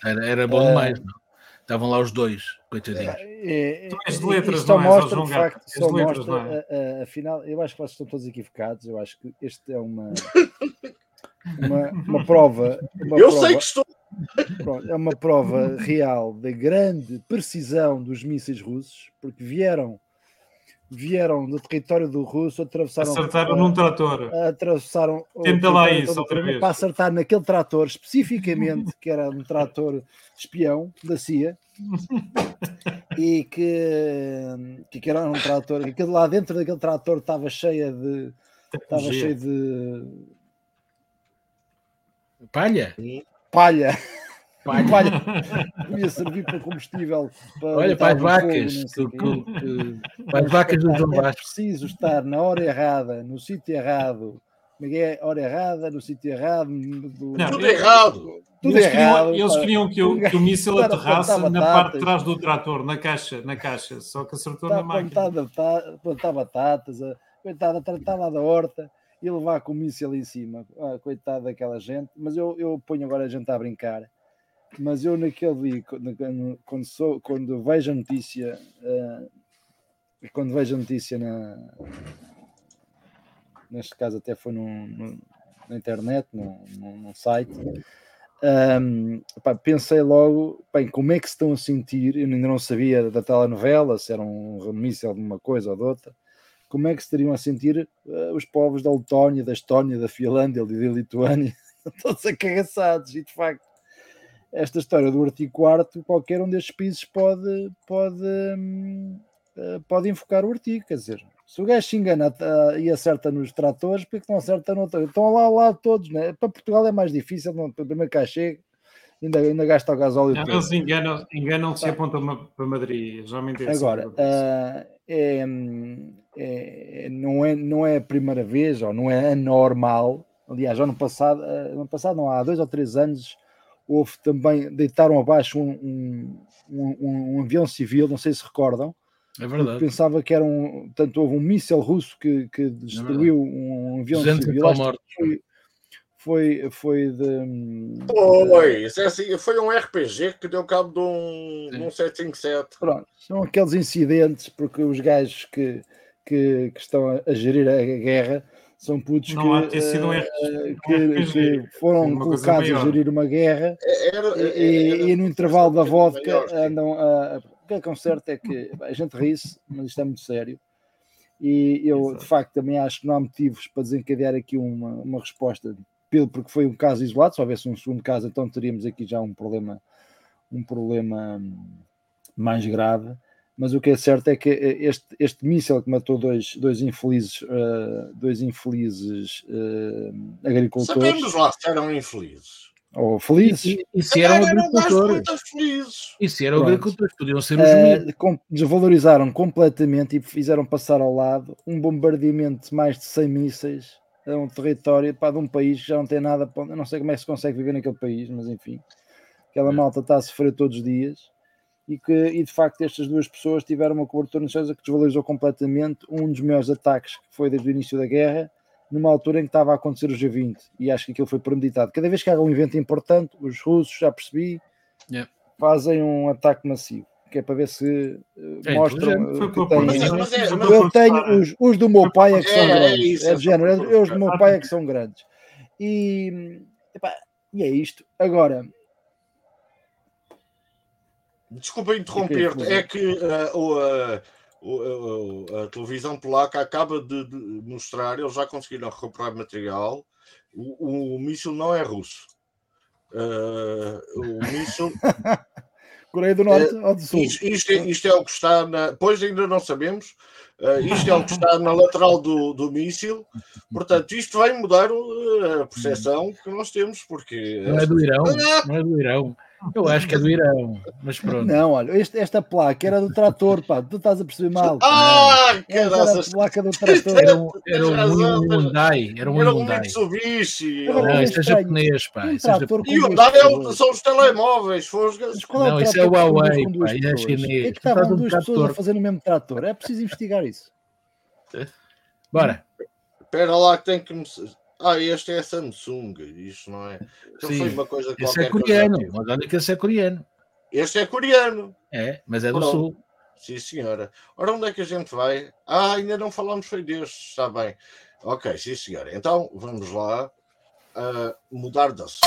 era, era bom demais, não? Estavam lá os dois, coitadinhos. É, é, tu és de letras, só não mostra, de facto, só letras, mostra, é? afinal, eu acho que vocês estão todos equivocados. Eu acho que este é uma, uma, uma prova. Uma eu prova, sei que estou é uma prova real da grande precisão dos mísseis russos, porque vieram vieram do território do russo, atravessaram. Acertaram num trator. Atravessaram. Tenta lá isso outra vez. Para acertar naquele trator, especificamente, que era um trator espião da CIA, e que, que era um trator, que lá dentro daquele trator estava cheia de. Estava cheio de. Palha? palha. Palha. palha. Ia servir para combustível. Para Olha, para as vacas. Fogo, para as vacas do João É preciso estar na hora errada, no sítio errado. Como é, é hora errada, no sítio errado. Do... Não, tudo errado. Tudo eles, errado, queriam, eles queriam que o, que o míssil aterrasse na parte de trás do trator, na caixa, na caixa, só que acertou na máquina. Plantar, plantar batatas, coitada, tratava da horta e levar com o míssil em cima. Ah, coitado daquela gente. Mas eu, eu ponho agora a gente a brincar. Mas eu naquele dia, quando, sou, quando vejo a notícia, uh, quando vejo a notícia na, neste caso até foi no, na internet, no site, um, pá, pensei logo, bem, como é que se estão a sentir? Eu ainda não sabia da telenovela, se era um míssil de uma coisa ou de outra como é que se teriam a sentir uh, os povos da Letónia, da Estónia, da Finlândia e da Lituânia, todos acagaçados, e de facto, esta história do artigo 4 qualquer um destes países pode, pode, uh, pode invocar o artigo, quer dizer, se o gajo se engana uh, e acerta nos tratores, porque não acerta no outro? Estão lá ao lado todos, né? para Portugal é mais difícil, não, primeiro cá chega, ainda, ainda gasta o gasóleo. Não, eles enganam-se enganam e apontam para Madrid, geralmente é assim, Agora, uh, é, é, não, é, não é a primeira vez, ou não é anormal. Aliás, ano passado, ah, ano passado não, há dois ou três anos, houve também, deitaram abaixo um, um, um, um avião civil, não sei se recordam. É verdade. Pensava que era um. Tanto houve um míssil russo que, que é destruiu é um avião civil. Foi, foi, foi de. Foi, isso é assim, foi um RPG que deu cabo de um, de um 757. Pronto, são aqueles incidentes, porque os gajos que, que, que estão a gerir a guerra são putos que, um uh, que, que, foram colocados a gerir uma guerra é, era, era, era, e, e, no intervalo da vodka andam a. O que é que certo é que a gente ri-se, mas isto é muito sério. E eu, Exato. de facto, também acho que não há motivos para desencadear aqui uma, uma resposta porque foi um caso isolado, se houvesse um segundo caso, então teríamos aqui já um problema, um problema hum, mais grave. Mas o que é certo é que este, este míssil que matou dois, dois infelizes, uh, dois infelizes uh, agricultores. Sabemos lá se eram infelizes. Ou felizes. E, e se eram agricultores. E se eram agricultores, podiam ser os uh, Desvalorizaram completamente e fizeram passar ao lado um bombardeamento de mais de 100 mísseis a um território pá, de um país que já não tem nada. Eu não sei como é que se consegue viver naquele país, mas enfim, aquela malta está a sofrer todos os dias e que e de facto estas duas pessoas tiveram uma cobertura noticiosa que desvalorizou completamente um dos maiores ataques que foi desde o início da guerra, numa altura em que estava a acontecer o G20 e acho que aquilo foi premeditado. Cada vez que há um evento importante, os russos, já percebi, yeah. fazem um ataque massivo. Que é para ver se uh, mostram uh, que têm. Mas, é, eu tenho os, os, do meu pai é que são é, grandes. É, isso, é género, é, os do meu pai é que são grandes. E, epá, e é isto. Agora, Desculpa interromper-te, é que uh, o, uh, a televisão polaca acaba de, de, mostrar, eles já conseguiram recuperar material. O, o míssil não é russo. Uh, o míssil. Coreia do Norte ou do Sul? Isto, isto, é, isto, é, o que está na. Pois ainda não sabemos. Uh, isto é o que está na lateral do, do míssil. Portanto, isto vai mudar a percepção que nós temos, porque. Não é do Irão. Não é do Irão. Eu acho que é do Irão, mas pronto. Não, olha, este, esta placa era do trator, pá, tu estás a perceber mal. Ah, Era a placa do trator. Era um, era um Hyundai. Era um Hyundai. Mitsubishi. Não, isso é japonês, pá. Um trator é Hyundai é, são os telemóveis. Não, isso é o Huawei, pá, é chinês. É que estavam duas pessoas a fazer no mesmo trator. É preciso investigar isso. Bora. Espera lá que tem que ah, este é Samsung, isto não é. Então Sim, foi uma coisa esse é coreano, mas olha que esse é coreano. Este é coreano. É, mas é do Pronto. sul. Sim, senhora. Ora, onde é que a gente vai? Ah, ainda não falamos foi deste, está bem. Ok, sim, senhora. Então, vamos lá uh, mudar de assunto.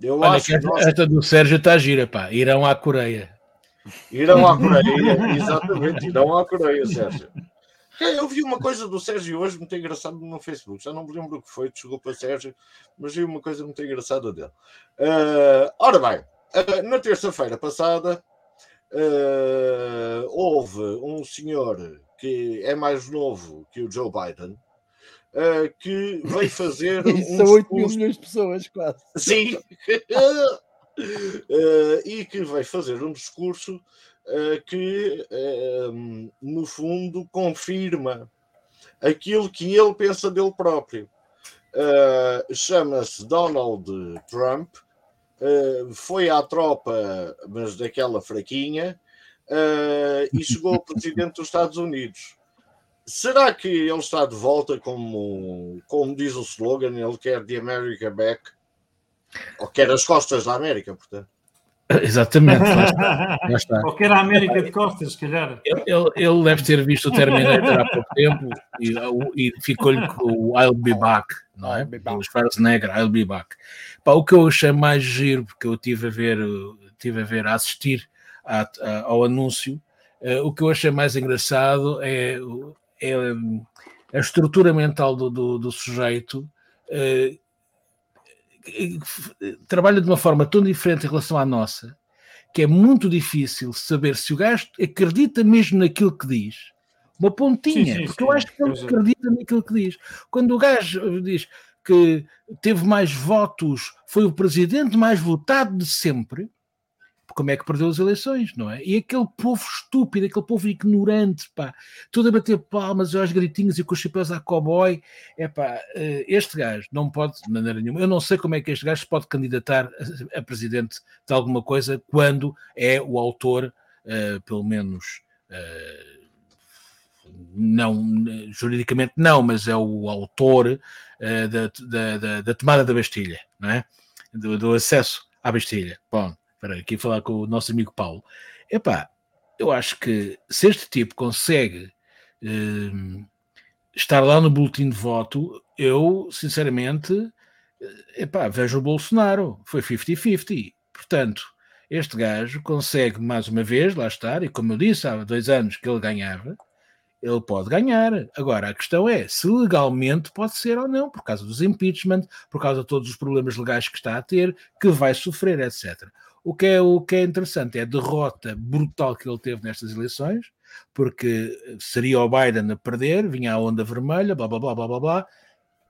Eu Olha, acho que esta, nós... esta do Sérgio está gira, pá. Irão à Coreia. Irão à Coreia, exatamente, irão à Coreia, Sérgio. Eu vi uma coisa do Sérgio hoje muito engraçada no Facebook. Já não me lembro o que foi, desculpa, Sérgio, mas vi uma coisa muito engraçada dele. Uh, ora bem, uh, na terça-feira passada uh, houve um senhor que é mais novo que o Joe Biden. que veio fazer. um São 8 mil milhões de pessoas, quase. Sim, uh, e que vai fazer um discurso uh, que, uh, no fundo, confirma aquilo que ele pensa dele próprio. Chama-se Donald Trump, foi à tropa, mas daquela fraquinha, e chegou ao presidente dos Estados Unidos. Será que ele está de volta, como, como diz o slogan, ele quer The America Back? Ou quer as costas da América, portanto. Exatamente, lá está. Lá está. Ou quer a América de costas, se calhar. Ele, ele, ele, deve ter visto o Terminator há pouco tempo e, e ficou-lhe com o I'll be back, não é? O Schwarzenegger, I'll be back. Pá, o que eu achei mais giro, porque eu tive a ver, tive a ver, a assistir a, a, ao anúncio, uh, o que eu achei mais engraçado é, é a estrutura mental do, do, do sujeito. Uh, trabalha de uma forma tão diferente em relação à nossa, que é muito difícil saber se o gajo acredita mesmo naquilo que diz. Uma pontinha, sim, sim, porque eu acho que ele acredita naquilo que diz. Quando o gajo diz que teve mais votos, foi o presidente mais votado de sempre, como é que perdeu as eleições, não é? E aquele povo estúpido, aquele povo ignorante, pá, tudo a bater palmas aos gritinhos e com os chapéus a cowboy, é pá, eh, este gajo não pode, de maneira nenhuma, eu não sei como é que este gajo se pode candidatar a, a presidente de alguma coisa quando é o autor, uh, pelo menos. Uh, não, juridicamente não, mas é o autor uh, da, da, da, da, tomada da Bastilha, não é? Do, do acesso à Bastilha. Bom, para aqui falar com o nosso amigo Paulo. Epá, eu acho que se este tipo consegue uh, estar lá no boletim de voto, eu, sinceramente, eh, epá, vejo o Bolsonaro. Foi 50-50. Portanto, este gajo consegue, mais uma vez, lá estar, e como eu disse há dois anos que ele ganhava, ele pode ganhar. Agora, a questão é se legalmente pode ser ou não, por causa dos impeachment, por causa de todos os problemas legais que está a ter, que vai sofrer, etc. O que é, o que é interessante é a derrota brutal que ele teve nestas eleições, porque seria o Biden a perder, vinha a onda vermelha, blá blá blá blá blá blá,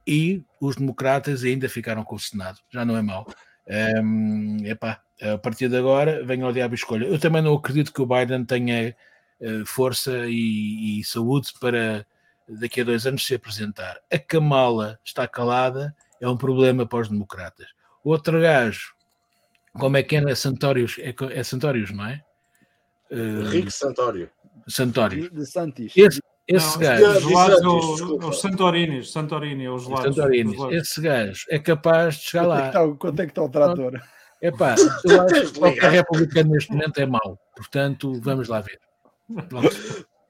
e os democratas ainda ficaram com o Senado. Já não é mau. Um, epá, a partir de agora, venha ao diabo escolha. Eu também não acredito que o Biden tenha uh, força e, e, saúde para daqui a dois anos se apresentar. A Kamala está calada, é um problema para os democratas. Outro gajo, como é que é? É Santórios, é, é Santórios não é? Uh, Rico Santório. Santório. De Santis. Esse, esse Não, gajo. Os gelados, Santos, os, Santorinis, Santorini, os gelados. Santorinis. Esse gajo é capaz de chegar Quanto é, que lá. está, o- quanto é que está o trator? Eu acho que qualquer republicano neste momento é mau. Portanto, vamos lá ver. Pronto.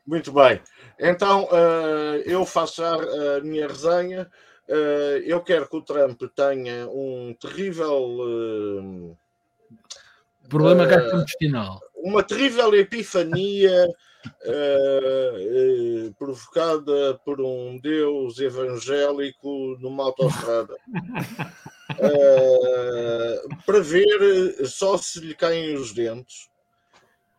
Muito bem. Então, eh, eu faço já a minha resenha. Eh, eu quero que o Trump tenha um terrível. O problema Eh, gastrointestinal. uma terrível epifania eh, eh, provocada por um Deus evangélico numa autostrada. Para ver só se lhe caem os dentes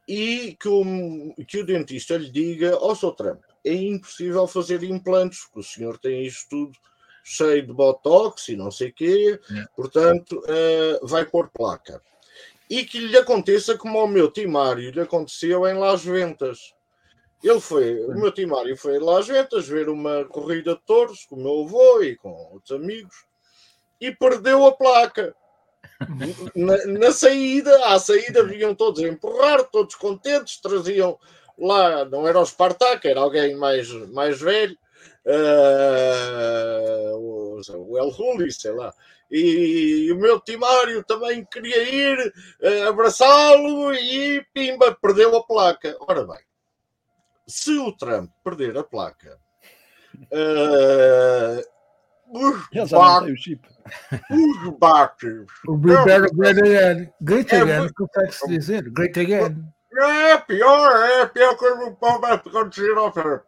e que o, que o dentista lhe diga: Ó, Sr. Trump, é impossível fazer implantes, porque o senhor tem isto tudo cheio de botox e não sei o quê, É. portanto, eh, vai pôr placa e que lhe aconteça como ao meu timário lhe aconteceu em Las Ventas. Ele foi, o meu timário foi a Las Ventas ver uma corrida de touros com o meu avô e com outros amigos e perdeu a placa. Na, na saída, à saída vinham todos a empurrar, todos contentes, traziam lá, não era o Spartak, era alguém mais, mais velho, eh, o, o El Rulli, sei lá. E, o meu timário também queria ir eh, abraçá-lo e pimba, perdeu a placa. Ora bem, se o Trump perder a placa, eh, os baques, o os baques O Better Great Again. Great É Again, muito- consegue-se dizer. Great Again. É pior, é pior que não pode acontecer ao Trump.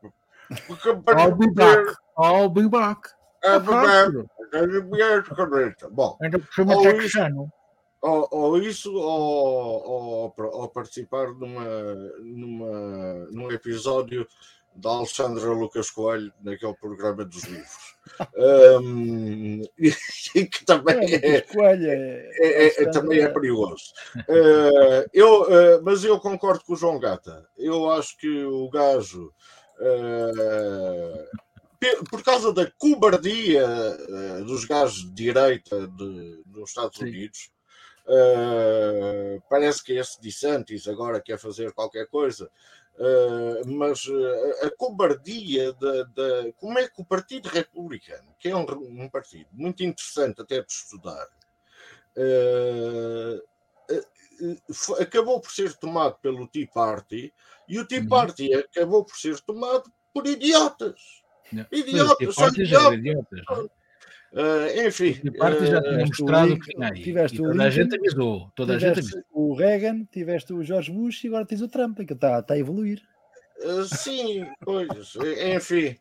Porque para I'll be back. I'll be back. É Rápido. verdade. Bom, Ainda por cima Ou texano. ou, ou isso, ou, ou, ou participar numa, numa, num episódio da Alexandra Lucas Coelho naquele programa dos livros. Hum, e que também é, é, é- é- Alexandra- também é perigoso. Eh, eu, eh, mas eu concordo com o João Gata. Eu acho que o gajo, eh, por causa da cobardia eh, dos gajos de direita de- dos Estados Sim. Unidos, eh, parece que esse DeSantis agora quer fazer qualquer coisa. eh, mas eh, a cobardia da, da- Como é que o Partido Republicano, que é um, um partido muito interessante até de estudar, fo- acabou por ser tomado pelo Tea Party e o Tea Uhum. Party acabou por ser tomado por idiotas. Não. Idiotas, Mas são idiotas. idiotas. Eh, enfim, O Tea Party já eh, tinha o mostrado que tinha aí. tiveste E o toda a Lincoln, gente avisou. Toda a gente avisou. o Reagan, tiveste o George Bush e agora tens o Trump, que está está a evoluir. eh, sim, pois, enfim.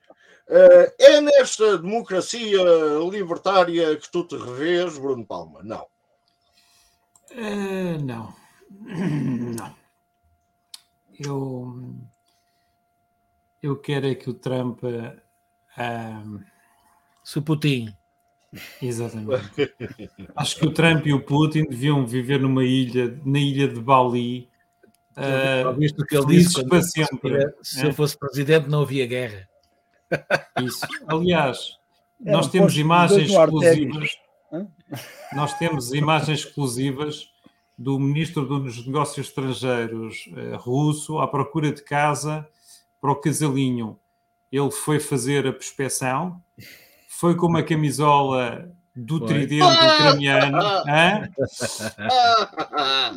Eh, é nesta democracia libertária que tu te revês, Bruno Palma? Não. Eh, não. Não. Eu, eu quero é que o Trump. Se o Putin. exatamente. Acho que o Trump e o Putin deviam viver numa ilha, na ilha de Bali. ah, Visto o que ele disse quando para se sempre. Se É. eu fosse presidente, não havia guerra. Isso. Aliás, É nós temos imagens Artemis. exclusivas. Hã? Nós temos imagens exclusivas do ministro dos Negócios Estrangeiros eh, russo à procura de casa para o casalinho. Ele foi fazer a prospeção, foi com uma camisola do Foi. tridente ucraniano, hã?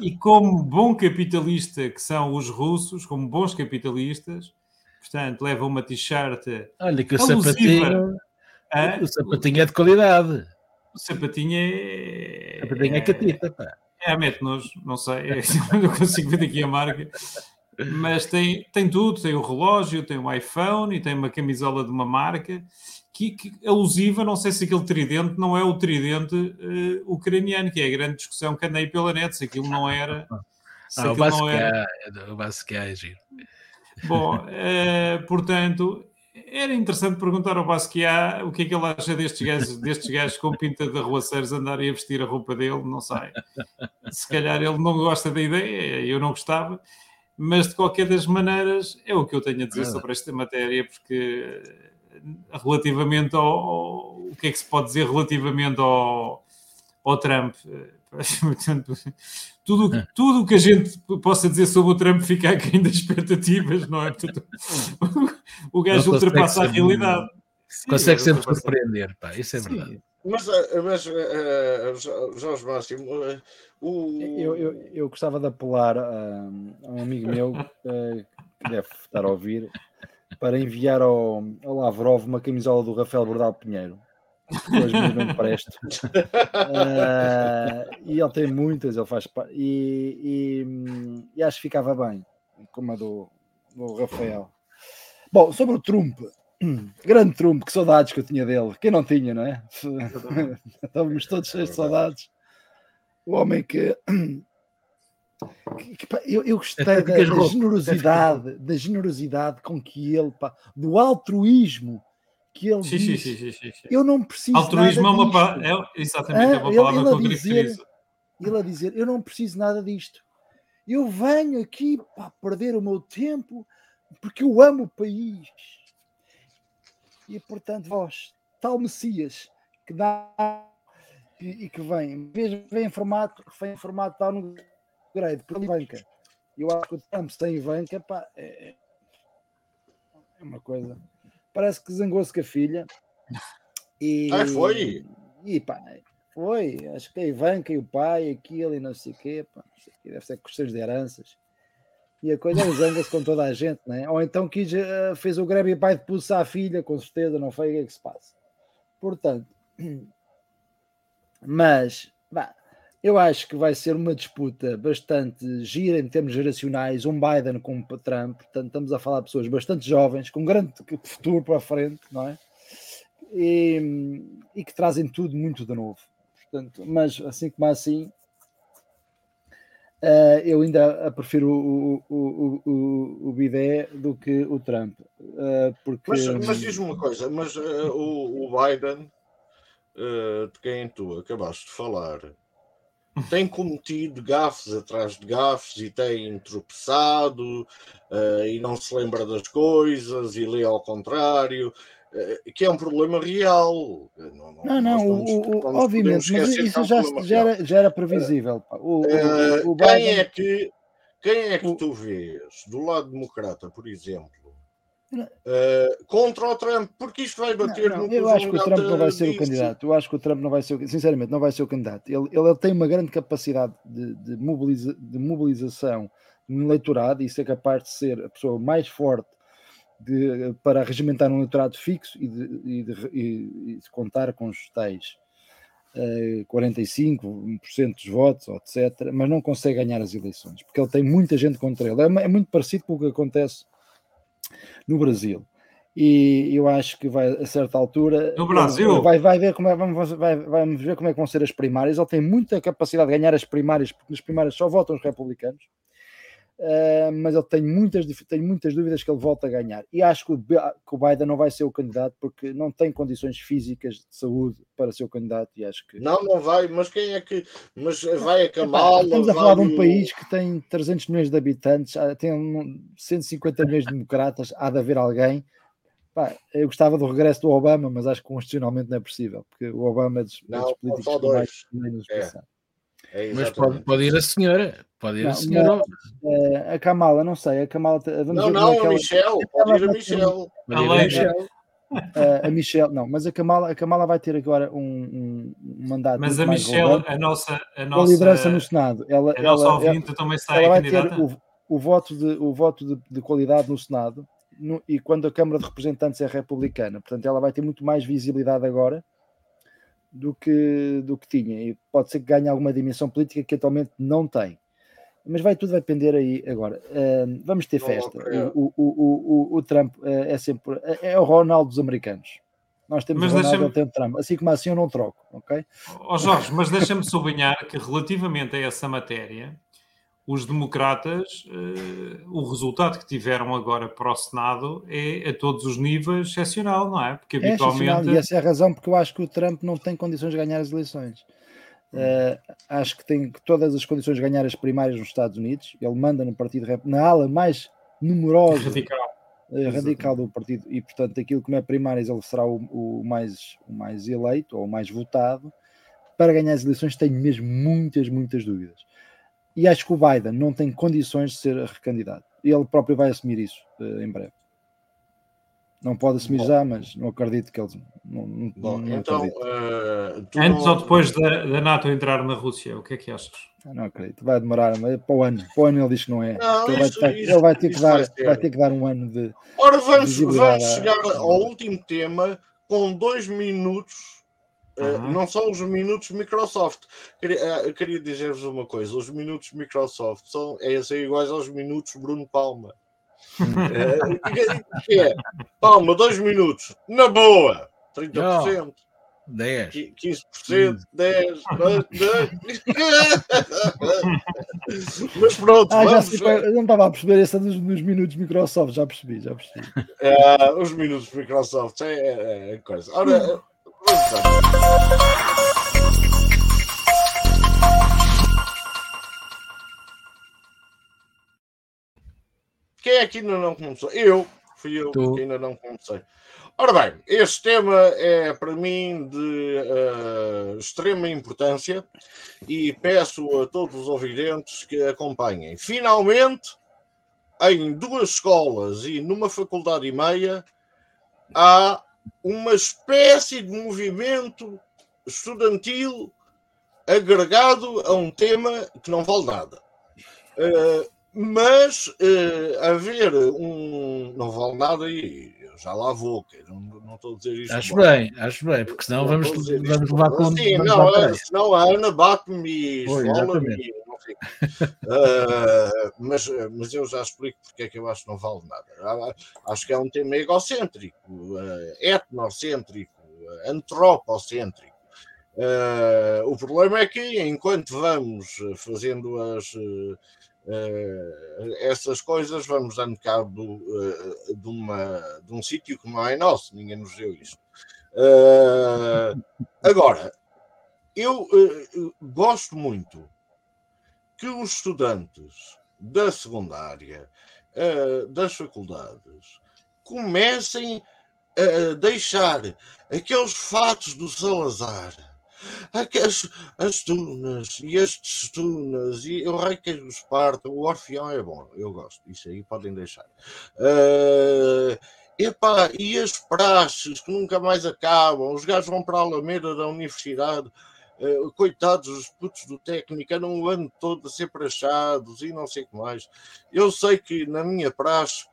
e como bom capitalista que são os russos, como bons capitalistas, portanto, levam uma t-shirt Olha que o Alusiva. sapatinho, hã? o sapatinho é de qualidade. O sapatinho é. O sapatinho é catita, pá. É a mete-nos, não sei, é, não consigo ver daqui a marca. Mas tem, tem tudo, tem o relógio, tem o iPhone e tem uma camisola de uma marca que, que alusiva, não sei se aquele tridente não é o tridente uh, ucraniano, que é a grande discussão que andei pela net, se aquilo não era. Se ah, o Basquiat, era... o Basquiat é giro. Bom, uh, portanto, era interessante perguntar ao Basquiat o que é que ele acha destes gajos, destes gajos com pinta de arruaceiros andarem a vestir a roupa dele, não sei. Se calhar ele não gosta da ideia, eu não gostava, mas de qualquer das maneiras é o que eu tenho a dizer sobre esta matéria, porque relativamente ao, ao, o que é que se pode dizer relativamente ao, ao Trump Portanto, tudo o tudo que a gente possa dizer sobre o Trump fica aquém das expectativas, não é? Portanto, o gajo ultrapassa a realidade. consegue sempre surpreender, pá, isso é verdade. Sim. Mas, eh, mas uh, Jorge Máximo, uh, o... eu, eu, eu gostava de apelar a, a um amigo meu uh, que deve estar a ouvir para enviar ao, ao Lavrov uma camisola do Rafael Bordal Pinheiro Hoje mesmo empresto. uh, e ele tem muitas, ele faz e, e, e, acho que ficava bem, como a do, do Rafael. Bom, sobre o Trump, grande Trump, que saudades que eu tinha dele. Quem não tinha, não é? Estávamos todos cheios de saudades. O homem que. que, que pá, eu, eu gostei da, da generosidade, da generosidade com que ele, pá, do altruísmo que ele sim, diz, sim, sim, Eu não preciso Altruísmo nada é uma palavra, é, exatamente, é uma palavra ele, ele que dizer, Ele a dizer, eu não preciso nada disto. Eu venho aqui para perder o meu tempo porque eu amo o país. E portanto, vós, tal Messias, que dá e, e que vem, vem em formato, vem em formato tal no grade, por Ivanka. Eu acho que o Trump sem Ivanka, pá, é, é uma coisa parece que zangou-se com a filha. E, ah, foi? E pá, foi. Acho que a Ivanka e o pai, aquilo e não sei o quê. Pá, sei quê deve ser questões de heranças. E a coisa é zanga-se com toda a gente, né? Ou então quis, uh, fez o greve e pai de pulsar a filha, com certeza, não foi o que é que se passa. Portanto, mas, bah, eu acho que vai ser uma disputa bastante gira em termos geracionais, um Biden com um Trump, portanto estamos a falar de pessoas bastante jovens, com um grande futuro para a frente, não é? E, e que trazem tudo muito de novo. Portanto, mas assim como assim, uh, eu ainda prefiro o, o, o, o, Bidé do que o Trump. Uh, porque... Mas, mas diz-me uma coisa, mas uh, o, o Biden, de quem tu acabaste de falar, tem cometido gafes atrás de gafes e tem tropeçado uh, e não se lembra das coisas e lê ao contrário, uh, que é um problema real. Não, não, não, não o, o, obviamente, mas isso já, é um já, era, já era previsível. O, uh, Biden... quem, é que, quem é que tu vês do lado democrata, por exemplo? Uh, contra o Trump, porque isto vai bater não, não, no Eu acho que o Trump não vai ser o candidato. Eu acho que o Trump não vai ser, sinceramente, não vai ser o candidato. Ele, ele, ele tem uma grande capacidade de, de, mobiliza, de mobilização no eleitorado e ser capaz de ser a pessoa mais forte de, para regimentar um eleitorado fixo e de, e de, e de contar com os tais uh, 45% dos votos, etc. Mas não consegue ganhar as eleições porque ele tem muita gente contra ele. É, é muito parecido com o que acontece no Brasil. E eu acho que vai a certa altura. No Brasil? Vai, vai ver como é, vamos, vai, vamos ver como é que vão ser as primárias. Ele tem muita capacidade de ganhar as primárias, porque nas primárias só votam os republicanos. Uh, mas ele tem muitas, tem muitas dúvidas que ele volta a ganhar. E acho que o, que o Biden não vai ser o candidato porque não tem condições físicas de saúde para ser o candidato. E acho que não, não vai. Mas quem é que mas vai a Kamala? Estamos a falar de um país que tem 300 milhões de habitantes, tem 150 milhões de democratas. Há de haver alguém. Pá, eu gostava do regresso do Obama, mas acho que constitucionalmente não é possível, porque o Obama é dos, não, é dos políticos mais menos é. É Mas pode, pode, ir a senhora. Pode ir não, a senhora. Não, a Kamala, não sei. A Kamala. Vamos não, não, é a Michelle. Pode ir a Michelle. A, a Michelle. a Michelle, não, mas a Kamala, a Kamala vai ter agora um, um mandato. Mas a Michelle, a nossa, a nossa. A liderança no Senado. Ela, a nossa ela, ouvinte ela, também está ela vai ter o, o, voto, de, o voto de, de qualidade no Senado. No, e quando a Câmara de Representantes é republicana, portanto, ela vai ter muito mais visibilidade agora do que, do que tinha. E pode ser que ganhe alguma dimensão política que atualmente não tem. Mas vai tudo depender aí agora. Uh, vamos ter Não, festa. O, o, o, o, o Trump uh, é sempre é é o Ronaldo dos americanos. Nós temos Mas o Ronaldo, ele tem o Trump. Assim como assim eu não troco, ok? Ó Jorge, mas deixa-me sublinhar que relativamente a essa matéria, os democratas, eh, o resultado que tiveram agora para o Senado é a todos os níveis excepcional, não é? Porque É habitualmente. e essa é a razão porque eu acho que o Trump não tem condições de ganhar as eleições. Uh, acho que tem todas as condições de ganhar as primárias nos Estados Unidos. Ele manda no partido na ala mais numerosa Radical. eh, radical do partido e portanto aquilo como é primárias ele será o, o mais, o mais eleito ou o mais votado para ganhar as eleições tenho mesmo muitas, muitas dúvidas e acho que o Biden não tem condições de ser recandidato ele próprio vai assumir isso eh, em breve não pode assumir Bom. já, mas não acredito que ele não, não, Bom, não então, tu Antes não- ou depois da, da NATO entrar na Rússia, o que é que achas? não acredito, vai demorar mas para o ano, para o ano ele diz que não é Não, ele, vai, isso- ter- isso- ele vai ter que dar vai vai ter que dar um ano de Ora, vamos, Visibilidade vamos chegar ao último tema com dois minutos. Eh, Uhum. não são os minutos Microsoft. Queria, eh, queria dizer-vos uma coisa: os minutos Microsoft são, é, são iguais aos minutos Bruno Palma. Eh, que- é? Palma, dois minutos, na boa, 30%. 10. qui- 15%, 10%, 10%. Mas pronto, Ah, já sei, eu não estava a perceber essa dos, dos minutos Microsoft, já percebi, já percebi. eh, os minutos Microsoft é, é, é coisa. Ora, lá. Quem é que ainda não começou? Eu, fui eu Tu. que ainda não comecei. Ora bem, este tema é para mim de eh, extrema importância e peço a todos os ouvidentes que acompanhem. Finalmente, em duas escolas e numa faculdade e meia, há uma espécie de movimento estudantil agregado a um tema que não vale nada. Eh, mas eh, haver um. Não vale nada e eu já lá vou, não, não estou a dizer isto. Acho bom. bem, acho bem, porque senão Não vamos, vamos levar com. Sim, não, senão a Ana bate-me e esfola-me e não sei. Ah, mas, mas eu já explico porque é que eu acho que não vale nada. Ah, Acho que é um tema egocêntrico, ah, etnocêntrico, antropocêntrico. Ah, o problema é que enquanto vamos fazendo as, ah, ah, essas coisas, vamos dando cabo ah, de, uma, de um sítio que não é nosso, ninguém nos deu isto. Agora, eu gosto muito que os estudantes da secundária, eh, das faculdades, comecem a deixar aqueles fatos do Salazar, aquelas, as tunas e estes tunas e o rei que os Esparta, o Orfeão é bom, eu gosto, isso aí podem deixar. Eh, epá, e as praxes que nunca mais acabam, os gajos vão para a Alameda da universidade coitados, os putos do técnico andam o ano todo a ser praxados e não sei o que mais. Eu sei que na minha praxe,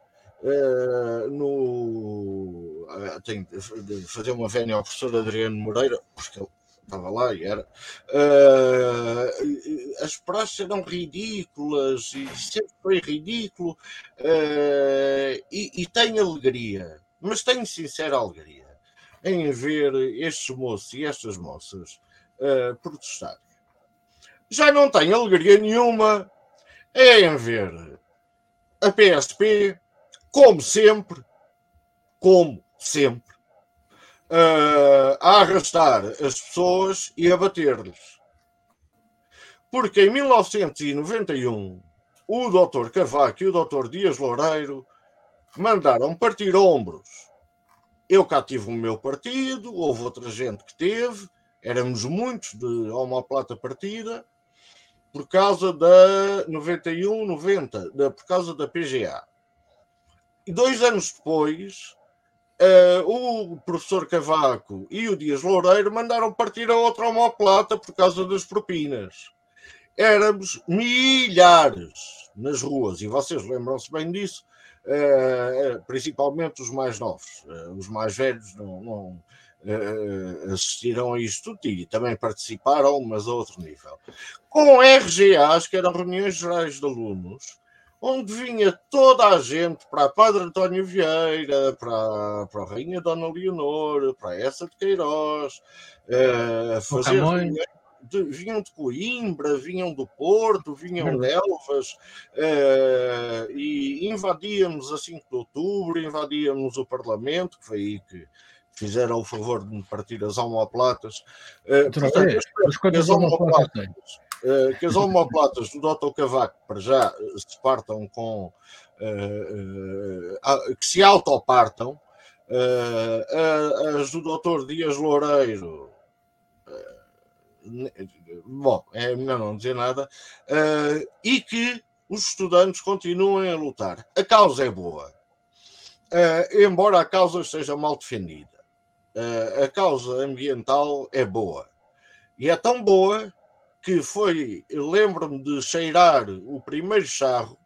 eh, no, eh, tenho de fazer uma vénia ao professor Adriano Moreira, porque ele estava lá e era. eh, as praxes eram ridículas e sempre foi ridículo eh, e, e tenho alegria, mas tenho sincera alegria em ver estes moços e estas moças uh, protestar. Já não tenho alegria nenhuma em ver a PSP, como sempre, como sempre, uh, a arrastar as pessoas e a bater-lhes. Porque em 1991 o Dr. Cavaco e o Dr. Dias Loureiro mandaram partir ombros. Eu cá tive o meu partido, houve outra gente que teve, éramos muitos de homoplata partida, por causa da 91, 90, da, por causa da PGA. E dois anos depois, uh, o professor Cavaco e o Dias Loureiro mandaram partir a outra homoplata por causa das propinas. Éramos milhares nas ruas, e vocês lembram-se bem disso, uh, principalmente os mais novos. Uh, os mais velhos não, não uh, assistiram a isto tudo e também participaram, mas a outro nível. Com RGAs, que eram reuniões gerais de alunos, onde vinha toda a gente para a Padre António Vieira, para, para a Rainha Dona Leonor, para essa de Queiroz, uh, fazer de, vinham de Coimbra, vinham do Porto, vinham de Elvas, uh, e invadíamos a 5 de outubro, invadíamos o Parlamento, que foi aí que fizeram o favor de me partir as homoplatas. Uh, portanto, as, as homoplatas, uh, que as homoplatas do Dr. Cavaco, para já, se partam com. que se autopartam. as do Dr. Dias Loureiro bom, é melhor não dizer nada, uh, e que os estudantes continuem a lutar. A causa é boa, uh, embora a causa seja mal defendida. Uh, a causa ambiental é boa. E é tão boa que foi, lembro-me de cheirar o primeiro charro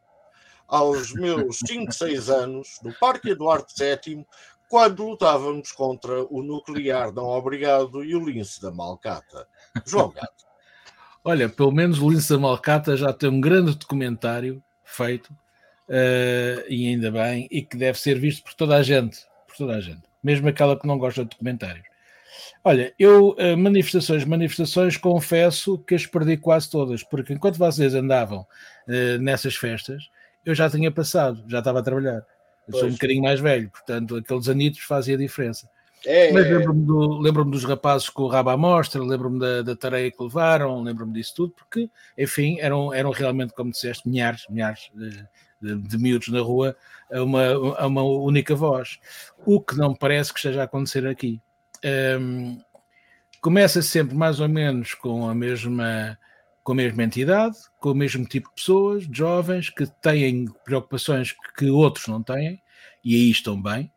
aos meus 5, 6 anos, no Parque Eduardo VII, quando lutávamos contra o nuclear não obrigado e o lince da Malcata. João Gato. Olha, pelo menos o lince da Malcata já tem um grande documentário feito, uh, e ainda bem, e que deve ser visto por toda a gente, por toda a gente, mesmo aquela que não gosta de documentários. Olha, eu, uh, manifestações, manifestações, confesso que as perdi quase todas, porque enquanto vocês andavam uh, nessas festas, eu já tinha passado, já estava a trabalhar. Sou um bocadinho mais velho, portanto, aqueles anitos fazia diferença. É, Mas lembro-me do, lembro dos rapazes com o rabo à mostra, lembro-me da, da tareia que levaram, lembro-me disso tudo, porque, enfim, eram, eram realmente, como disseste, milhares, milhares de, de, de miúdos na rua a uma, a uma única voz. O que não parece que esteja a acontecer aqui. Um, começa sempre mais ou menos com a mesma com a mesma entidade, com o mesmo tipo de pessoas, jovens, que têm preocupações que outros não têm, e aí estão bem,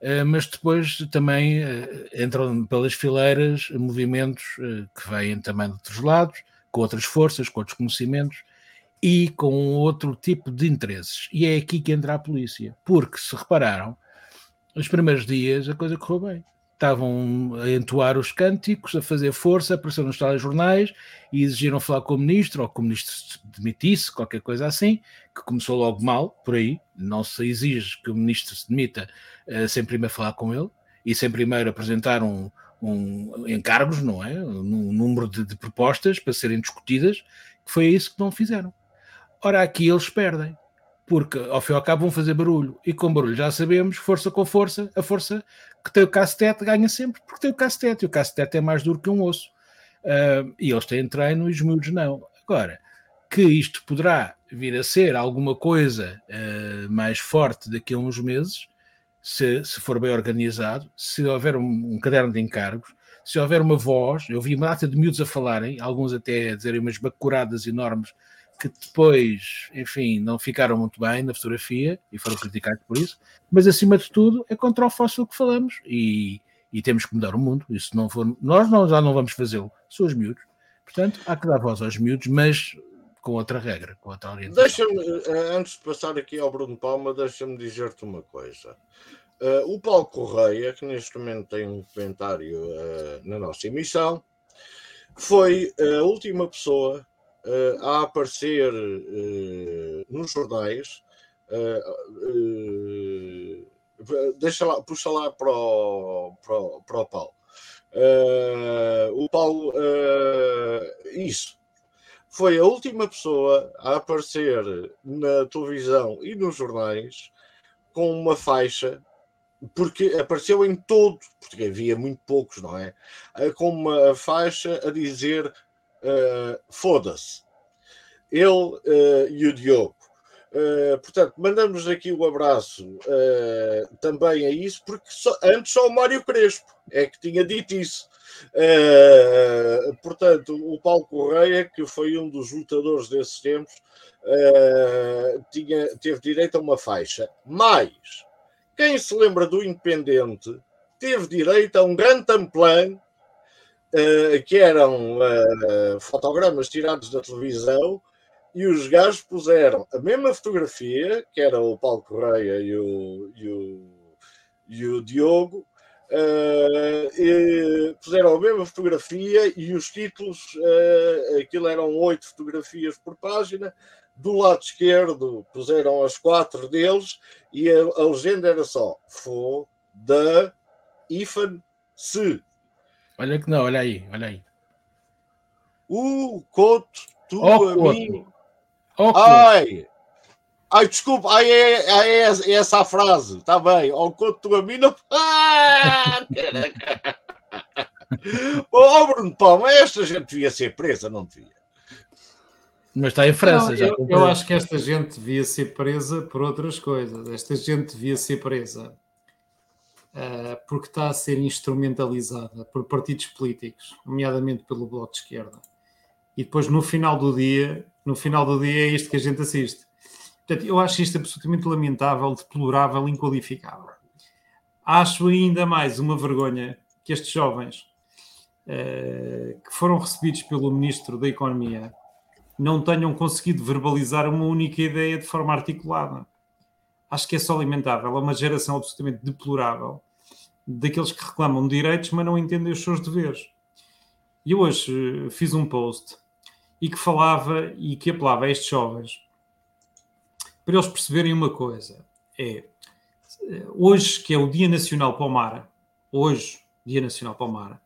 eh, mas depois também eh, entram pelas fileiras movimentos eh, que vêm também de outros lados, com outras forças, com outros conhecimentos e com outro tipo de interesses. E é aqui que entra a polícia, porque se repararam, nos primeiros dias a coisa correu bem estavam a entoar os cânticos, a fazer força, apareceram nos telejornais e exigiram falar com o ministro, ou que o ministro se demitisse, qualquer coisa assim, que começou logo mal, por aí. Não se exige que o ministro se demita uh, sem primeiro falar com ele e sem primeiro apresentar um, um encargos, não é? Um número de, de propostas para serem discutidas, que foi isso que não fizeram. Ora, aqui eles perdem porque ao fim e ao cabo vão fazer barulho, e com barulho já sabemos, força com força, a força que tem o cacetete ganha sempre, porque tem o cacetete, e o cacetete é mais duro que um osso. Uh, e eles têm treino e os miúdos não. Agora, que isto poderá vir a ser alguma coisa uh, mais forte daqui a uns meses, se, se for bem organizado, se houver um, um, caderno de encargos, se houver uma voz, eu vi uma data de miúdos a falarem, alguns até a dizerem umas bacuradas enormes que depois, enfim, não ficaram muito bem na fotografia e foram criticados por isso, mas acima de tudo é contra o fóssil que falamos e, e temos que mudar o mundo. Isso não for, nós não, já não vamos fazê-lo, são os miúdos. Portanto, há que dar voz aos miúdos, mas com outra regra, com outra orientação. Deixa-me, eh, antes de passar aqui ao Bruno Palma, deixa-me dizer-te uma coisa. Uh, o Paulo Correia, que neste momento tem um comentário uh, na nossa emissão, foi a última pessoa uh, a aparecer uh, nos jornais. Uh, deixa lá, puxa lá para o, para o, para o Paulo. o Paulo, isso, foi a última pessoa a aparecer na televisão e nos jornais com uma faixa, porque apareceu em todo, porque havia muito poucos, não é? Com uma faixa a dizer uh, foda-se. Ele uh, e o Diogo. Uh, portanto, mandamos aqui o um abraço uh, também a isso, porque só, antes só o Mário Crespo é que tinha dito isso. Uh, portanto, o Paulo Correia, que foi um dos lutadores desses tempos, tinha, teve direito a uma faixa. Mas, quem se lembra do Independente, teve direito a um grande tamplan uh, que eram uh, fotogramas tirados da televisão e os gajos puseram a mesma fotografia, que era o Paulo Correia e o, e o, e o Diogo, Uh, e puseram a mesma fotografia e os títulos, uh, aquilo eram oito fotografias por página. Do lado esquerdo puseram as quatro deles e a, a legenda era só the Ifan Se. Olha que não, olha aí, olha aí. O Couto, tu Ó, a Couto. mim. Oh, Ai! Ai, desculpa, ai, é, ai, é, é essa a frase, está bem. Ao conto tu a mim não. Ah, caraca. Ó Bruno Palma, esta gente devia ser presa, não devia. mas está em França. Não, já eu, eu acho que esta gente devia ser presa por outras coisas. Esta gente devia ser presa porque está a ser instrumentalizada por partidos políticos, nomeadamente pelo Bloco de Esquerda. E depois, no final do dia, no final do dia é isto que a gente assiste. Portanto, eu acho isto absolutamente lamentável, deplorável, inqualificável. Acho ainda mais uma vergonha que estes jovens eh, que foram recebidos pelo Ministro da Economia não tenham conseguido verbalizar uma única ideia de forma articulada. Acho que é só lamentável. É uma geração absolutamente deplorável daqueles que reclamam direitos, mas não entendem os seus deveres. E hoje eh, fiz um post e que falava e que apelava a estes jovens para eles perceberem uma coisa. É, eh, hoje, que é o Dia Nacional Mar, hoje, Dia Nacional Mar,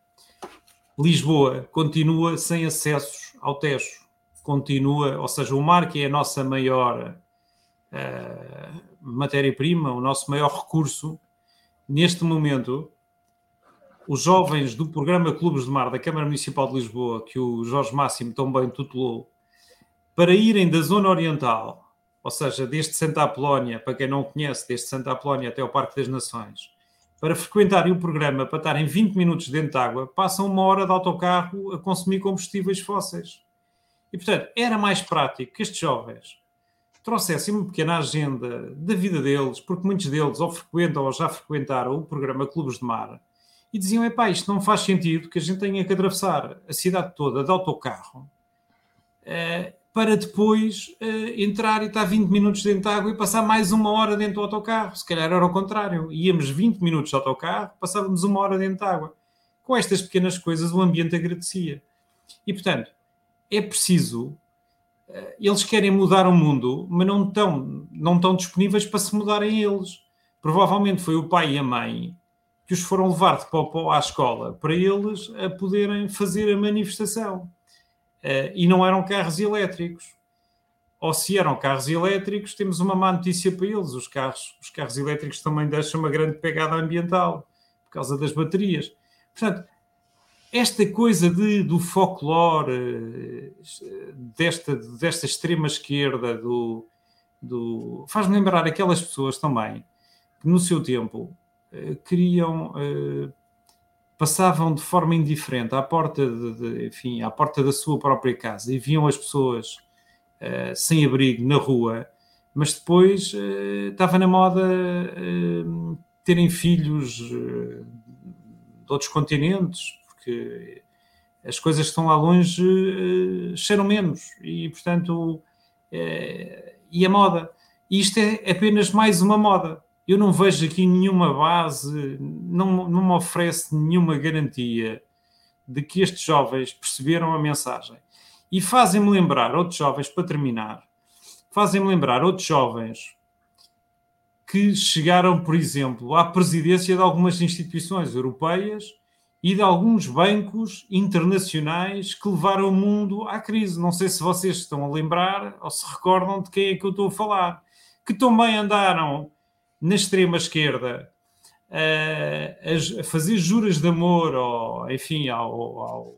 Lisboa continua sem acessos ao Tejo. Continua, ou seja, o mar, que é a nossa maior matéria-prima, o nosso maior recurso, neste momento, os jovens do programa Clubes de Mar da Câmara Municipal de Lisboa, que o Jorge Máximo tão bem tutelou, para irem da zona oriental, ou seja, desde Santa Apolónia, para quem não conhece, desde Santa Apolónia até o Parque das Nações, para frequentarem o programa, para estarem 20 minutos dentro de água, passam uma hora de autocarro a consumir combustíveis fósseis. E, portanto, era mais prático que estes jovens trouxessem uma pequena agenda da vida deles, porque muitos deles ou frequentam ou já frequentaram o programa Clubes de Mar, e diziam, epá, isto não faz sentido que a gente tenha que atravessar a cidade toda de autocarro eh, para depois eh, entrar e estar 20 minutos dentro de água e passar mais uma hora dentro do autocarro. Se calhar era o contrário. Íamos 20 minutos de autocarro, passávamos uma hora dentro de água. Com estas pequenas coisas o ambiente agradecia. E, portanto, é preciso... eh, Eles querem mudar o mundo, mas não estão, não estão disponíveis para se mudarem eles. Provavelmente foi o pai e a mãe que os foram levar de popó à escola para eles a poderem fazer a manifestação. Uh, e não eram carros elétricos. Ou se eram carros elétricos, temos uma má notícia para eles. Os carros, os carros elétricos também deixam uma grande pegada ambiental por causa das baterias. Portanto, esta coisa de, do folclore, uh, desta, desta extrema esquerda, do, do... faz-me lembrar aquelas pessoas também que no seu tempo uh, queriam passavam de forma indiferente à porta, de, de, enfim, à porta da sua própria casa e viam as pessoas sem abrigo na rua, mas depois estava na moda terem filhos de outros continentes, porque as coisas que estão lá longe cheiram menos e, portanto, e a moda. E isto é apenas mais uma moda eu não vejo aqui nenhuma base, não, não me oferece nenhuma garantia de que estes jovens perceberam a mensagem. E fazem-me lembrar outros jovens, para terminar, fazem-me lembrar outros jovens que chegaram, por exemplo, à presidência de algumas instituições europeias e de alguns bancos internacionais que levaram o mundo à crise. Não sei se vocês estão a lembrar ou se recordam de quem é que eu estou a falar. Que também andaram na extrema esquerda a, a fazer juras de amor ao, enfim, ao, ao,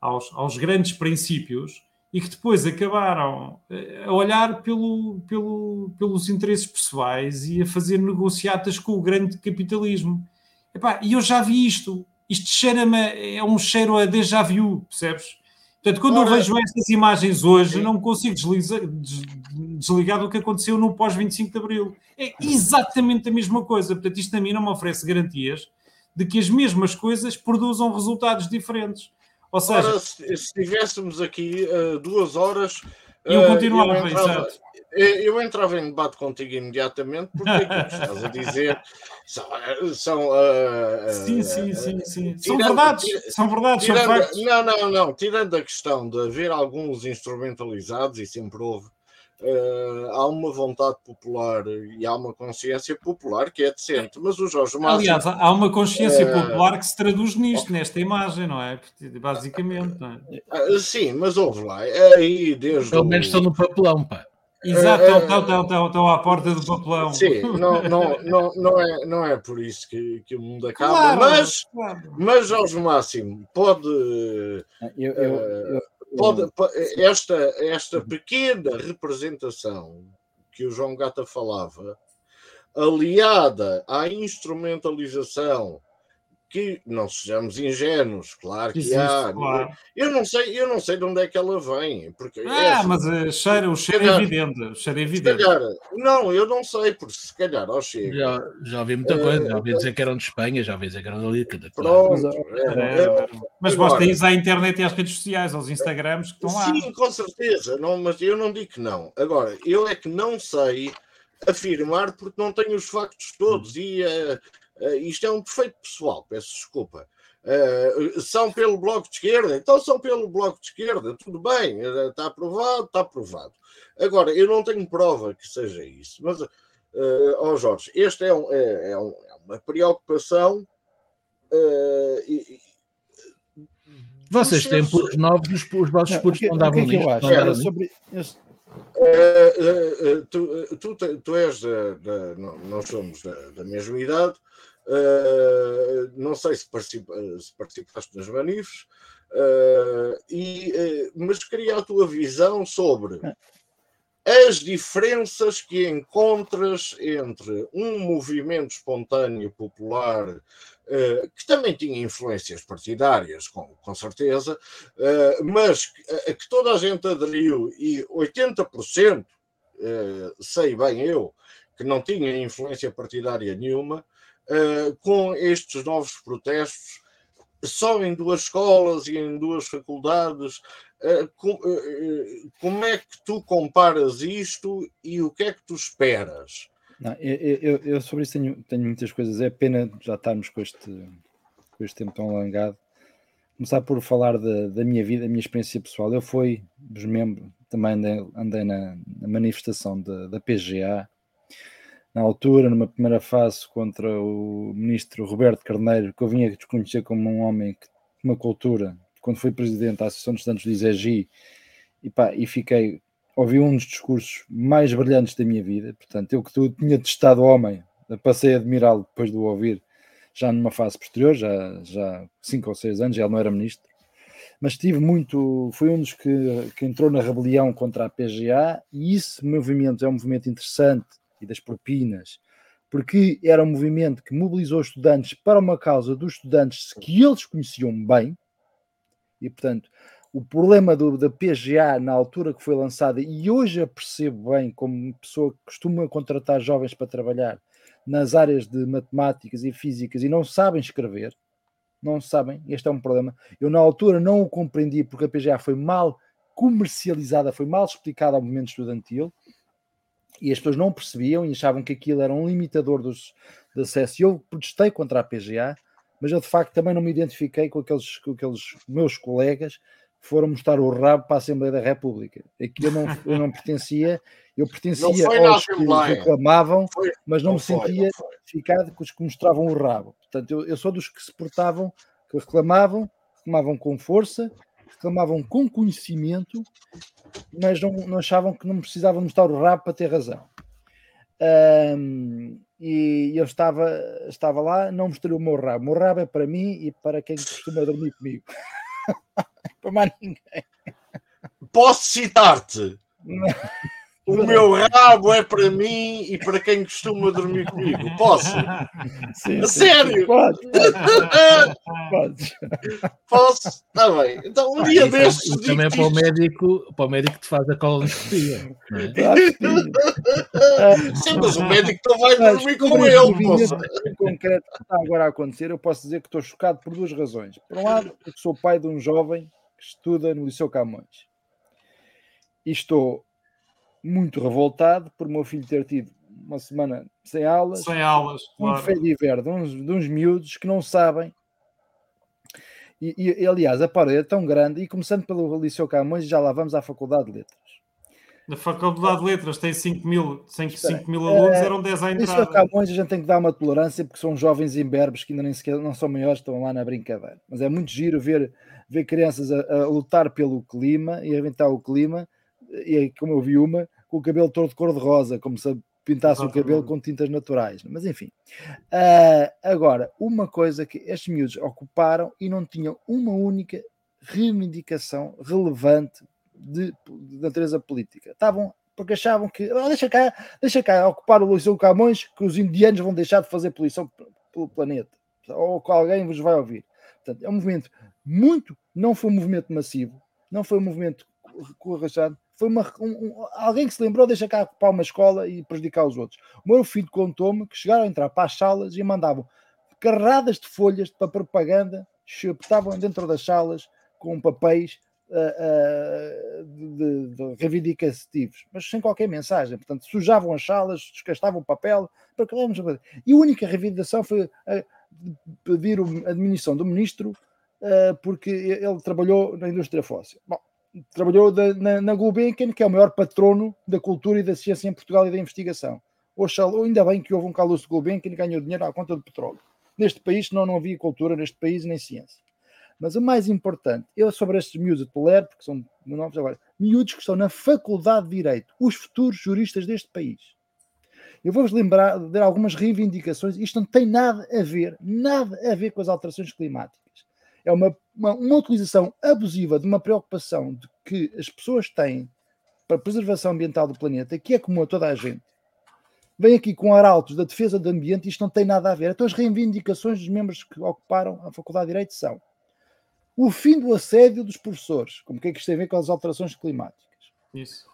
aos, aos, grandes princípios e que depois acabaram a olhar pelo, pelo, pelos interesses pessoais e a fazer negociatas com o grande capitalismo. Epá, e eu já vi isto. Isto cheira-me, é um cheiro a déjà vu, percebes? Portanto, quando Ora, eu vejo estas imagens hoje, não consigo desligar, desligar do que aconteceu no pós-25 de Abril. É exatamente a mesma coisa. Portanto, isto a mim não me oferece garantias de que as mesmas coisas produzam resultados diferentes. Ou seja, Ora, se, se tivéssemos aqui uh, duas horas Eu eh, continuava, exato. Eu, entrava em debate contigo imediatamente porque aquilo que estás a dizer são. são eh, Sim, sim, sim, sim. São tirando- verdades, tira- são verdades, são Tirando, factos. não, não, não. Tirando a questão de haver alguns instrumentalizados, e sempre houve, eh, há uma vontade popular e há uma consciência popular que é decente. Mas o Jorge Máximo. Aliás, há uma consciência Eh, popular que se traduz nisto, nesta imagem, não é? Basicamente, não é? ah, sim, mas ouve lá. Aí desde. Pelo o- menos estão no papelão, pá. Exato, Eh, estão, estão, estão, estão, estão à porta do papelão. Sim, não, não, não, não, é, não é por isso que, que o mundo acaba, Claro, mas, claro. mas Jorge Máximo pode. Eu, eu, eu- pode po- esta, esta pequena representação que o João Gata falava, aliada à instrumentalização, que não sejamos ingênuos, claro que Existe, há. claro. Eu não sei, eu não sei de onde é que ela vem, porque é Ah, assim, mas eh, cheira, o cheiro é calhar- evidente. O cheiro é evidente. calhar, não, eu não sei, porque se calhar ao chega. Já, já ouvi muita Eh, coisa. Já ouvi dizer que eram de Espanha, já ouvi dizer que eram dali. que- claro. Pronto, Mas, é, é, Mas basta ir à internet e às redes sociais, aos Instagrams que estão lá. Sim, com certeza, não, mas eu não digo que não. Agora, eu é que não sei afirmar porque não tenho os factos todos e eh, eh, isto é um defeito pessoal, peço desculpa. Eh, são pelo Bloco de Esquerda, então são pelo Bloco de Esquerda, tudo bem, eh, está aprovado, está aprovado. Agora, eu não tenho prova que seja isso, mas, eh, ó Jorge, este é, um- é- é um- é uma preocupação. eh, e- Vocês têm Os putos novos, os, os vossos não davam é que eu nisto. acho? não davam Era nisto. sobre, eh, eh, tu, tu, tu és da, da- nós somos da, da mesma idade. eh, não sei se, participa, se participaste nas manifes, e, mas queria a tua visão sobre as diferenças que encontras entre um movimento espontâneo popular eh, que também tinha influências partidárias, com, com certeza, eh, mas que, que toda a gente aderiu e 80%, eh, sei bem eu, que não tinha influência partidária nenhuma, com estes novos protestos, só em duas escolas e em duas faculdades. eh, eh, eh, como é que tu comparas isto e o que é que tu esperas? Não, eu, eu- eu sobre isso tenho, tenho muitas coisas. É pena já estarmos com este, com este tempo tão alongado. Começar por falar da, da minha vida, da minha experiência pessoal. Eu fui dos membros, também andei, andei na, na manifestação da, da PGA, na altura, numa primeira fase, contra o ministro Roberto Carneiro, que eu vinha desconhecer como um homem que uma cultura, quando fui presidente da Associação dos Estudantes do ISEGI, e, pá, e fiquei ouvi um dos discursos mais brilhantes da minha vida. Portanto, eu que tu tinha testado homem, passei a admirá-lo depois de o ouvir, já numa fase posterior, já, já cinco ou seis anos, já ele não era ministro. Mas tive muito, foi um dos que, que entrou na rebelião contra a PGA, e esse movimento é um movimento interessante, e das propinas, porque era um movimento que mobilizou estudantes para uma causa dos estudantes que eles conheciam bem, e portanto, o problema do, da PGA na altura que foi lançada, e hoje a percebo bem como pessoa que costuma contratar jovens para trabalhar nas áreas de matemáticas e físicas e não sabem escrever, não sabem, este é um problema. Eu na altura não o compreendi porque a PGA foi mal comercializada, foi mal explicada ao movimento estudantil e as pessoas não percebiam e achavam que aquilo era um limitador dos, de acesso. E eu protestei contra a PGA, mas eu de facto também não me identifiquei com aqueles, com aqueles meus colegas foram mostrar o rabo para a Assembleia da República. Aqui eu não, eu não pertencia, eu pertencia aos que reclamavam, Foi- mas não, não me foi, sentia não identificado com os que mostravam o rabo. Portanto, eu, eu sou dos que se portavam, que reclamavam, reclamavam com força, reclamavam com conhecimento, mas não, não achavam que não precisavam mostrar o rabo para ter razão. Ahm, e eu estava, estava lá, não mostrei o meu rabo. O meu rabo é para mim e para quem costuma dormir comigo. para mais ninguém. Posso citar-te? O meu rabo é para mim e para quem costuma dormir comigo. Posso? Sim, A sim, sério? sim. Pode, pode. Posso? Está bem. Então, um dia Isso- destes. isso também é para o médico, para o médico que te faz a colonoscopia. não é? Claro sim. Mas o médico não vai Mas dormir com ele. em concreto que está agora a acontecer, eu posso dizer que estou chocado por duas razões. Por um lado, porque sou pai de um jovem que estuda no Liceu Camões. e estou muito revoltado por meu filho ter tido uma semana sem aulas, Sem aulas, um claro. fé de inverno de uns, de uns miúdos que não sabem. E, e, aliás, a parede é tão grande, e começando pelo Liceu Camões, já lá vamos à Faculdade de Letras. Na Faculdade de Letras tem 5 mil, 5, Espera, mil alunos, eh, eram 10 à Liceu entrada. Camões a gente tem que dar uma tolerância porque são jovens imberbes que ainda nem sequer não são maiores, estão lá na brincadeira. Mas é muito giro ver, ver crianças a, a lutar pelo clima e a inventar o clima, e aí, como eu vi uma, com o cabelo todo de cor-de-rosa, como se pintasse o cabelo com tintas naturais. Mas enfim. Ah, agora, uma coisa que estes miúdos ocuparam e não tinham uma única reivindicação relevante de, de natureza política. Estavam porque achavam que "Ah, deixa cá, deixa cá ocupar o Liceu Camões, que os indianos vão deixar de fazer poluição pelo planeta, ou que alguém vos vai ouvir. Portanto, é um movimento muito, não foi um movimento massivo, não foi um movimento corrachado, foi uma, um- um- alguém que se lembrou, deixa cá ocupar uma escola e prejudicar os outros. O meu filho contou-me que chegaram a entrar para as salas e mandavam carradas de folhas para propaganda, estavam dentro das salas com papéis ah, ah, de, de- de reivindicativos, mas sem qualquer mensagem. Portanto, sujavam as salas, desgastavam o papel. para que vamos fazer? E a única reivindicação foi de pedir a admissão do ministro ah, porque ele trabalhou na indústria fóssil. Bom, trabalhou da- na, na Gulbenkian, que é o maior patrono da cultura e da ciência em Portugal e da investigação. Oxalá, ainda bem que houve um Carlos Gulbenkian e ganhou dinheiro à conta do petróleo. Neste país, senão não havia cultura neste país nem ciência. Mas o mais importante, eu sobre estes miúdos de tolero, porque são novos agora, miúdos que estão na Faculdade de Direito, os futuros juristas deste país. Eu vou-vos lembrar de algumas reivindicações, isto não tem nada a ver, nada a ver com as alterações climáticas. É uma, uma, uma utilização abusiva de uma preocupação de que as pessoas têm para a preservação ambiental do planeta, que é comum a toda a gente. Vem aqui com arautos da defesa do ambiente, isto não tem nada a ver. Então as reivindicações dos membros que ocuparam a Faculdade de Direito são o fim do assédio dos professores, como que é que isto tem a ver com as alterações climáticas. Isso.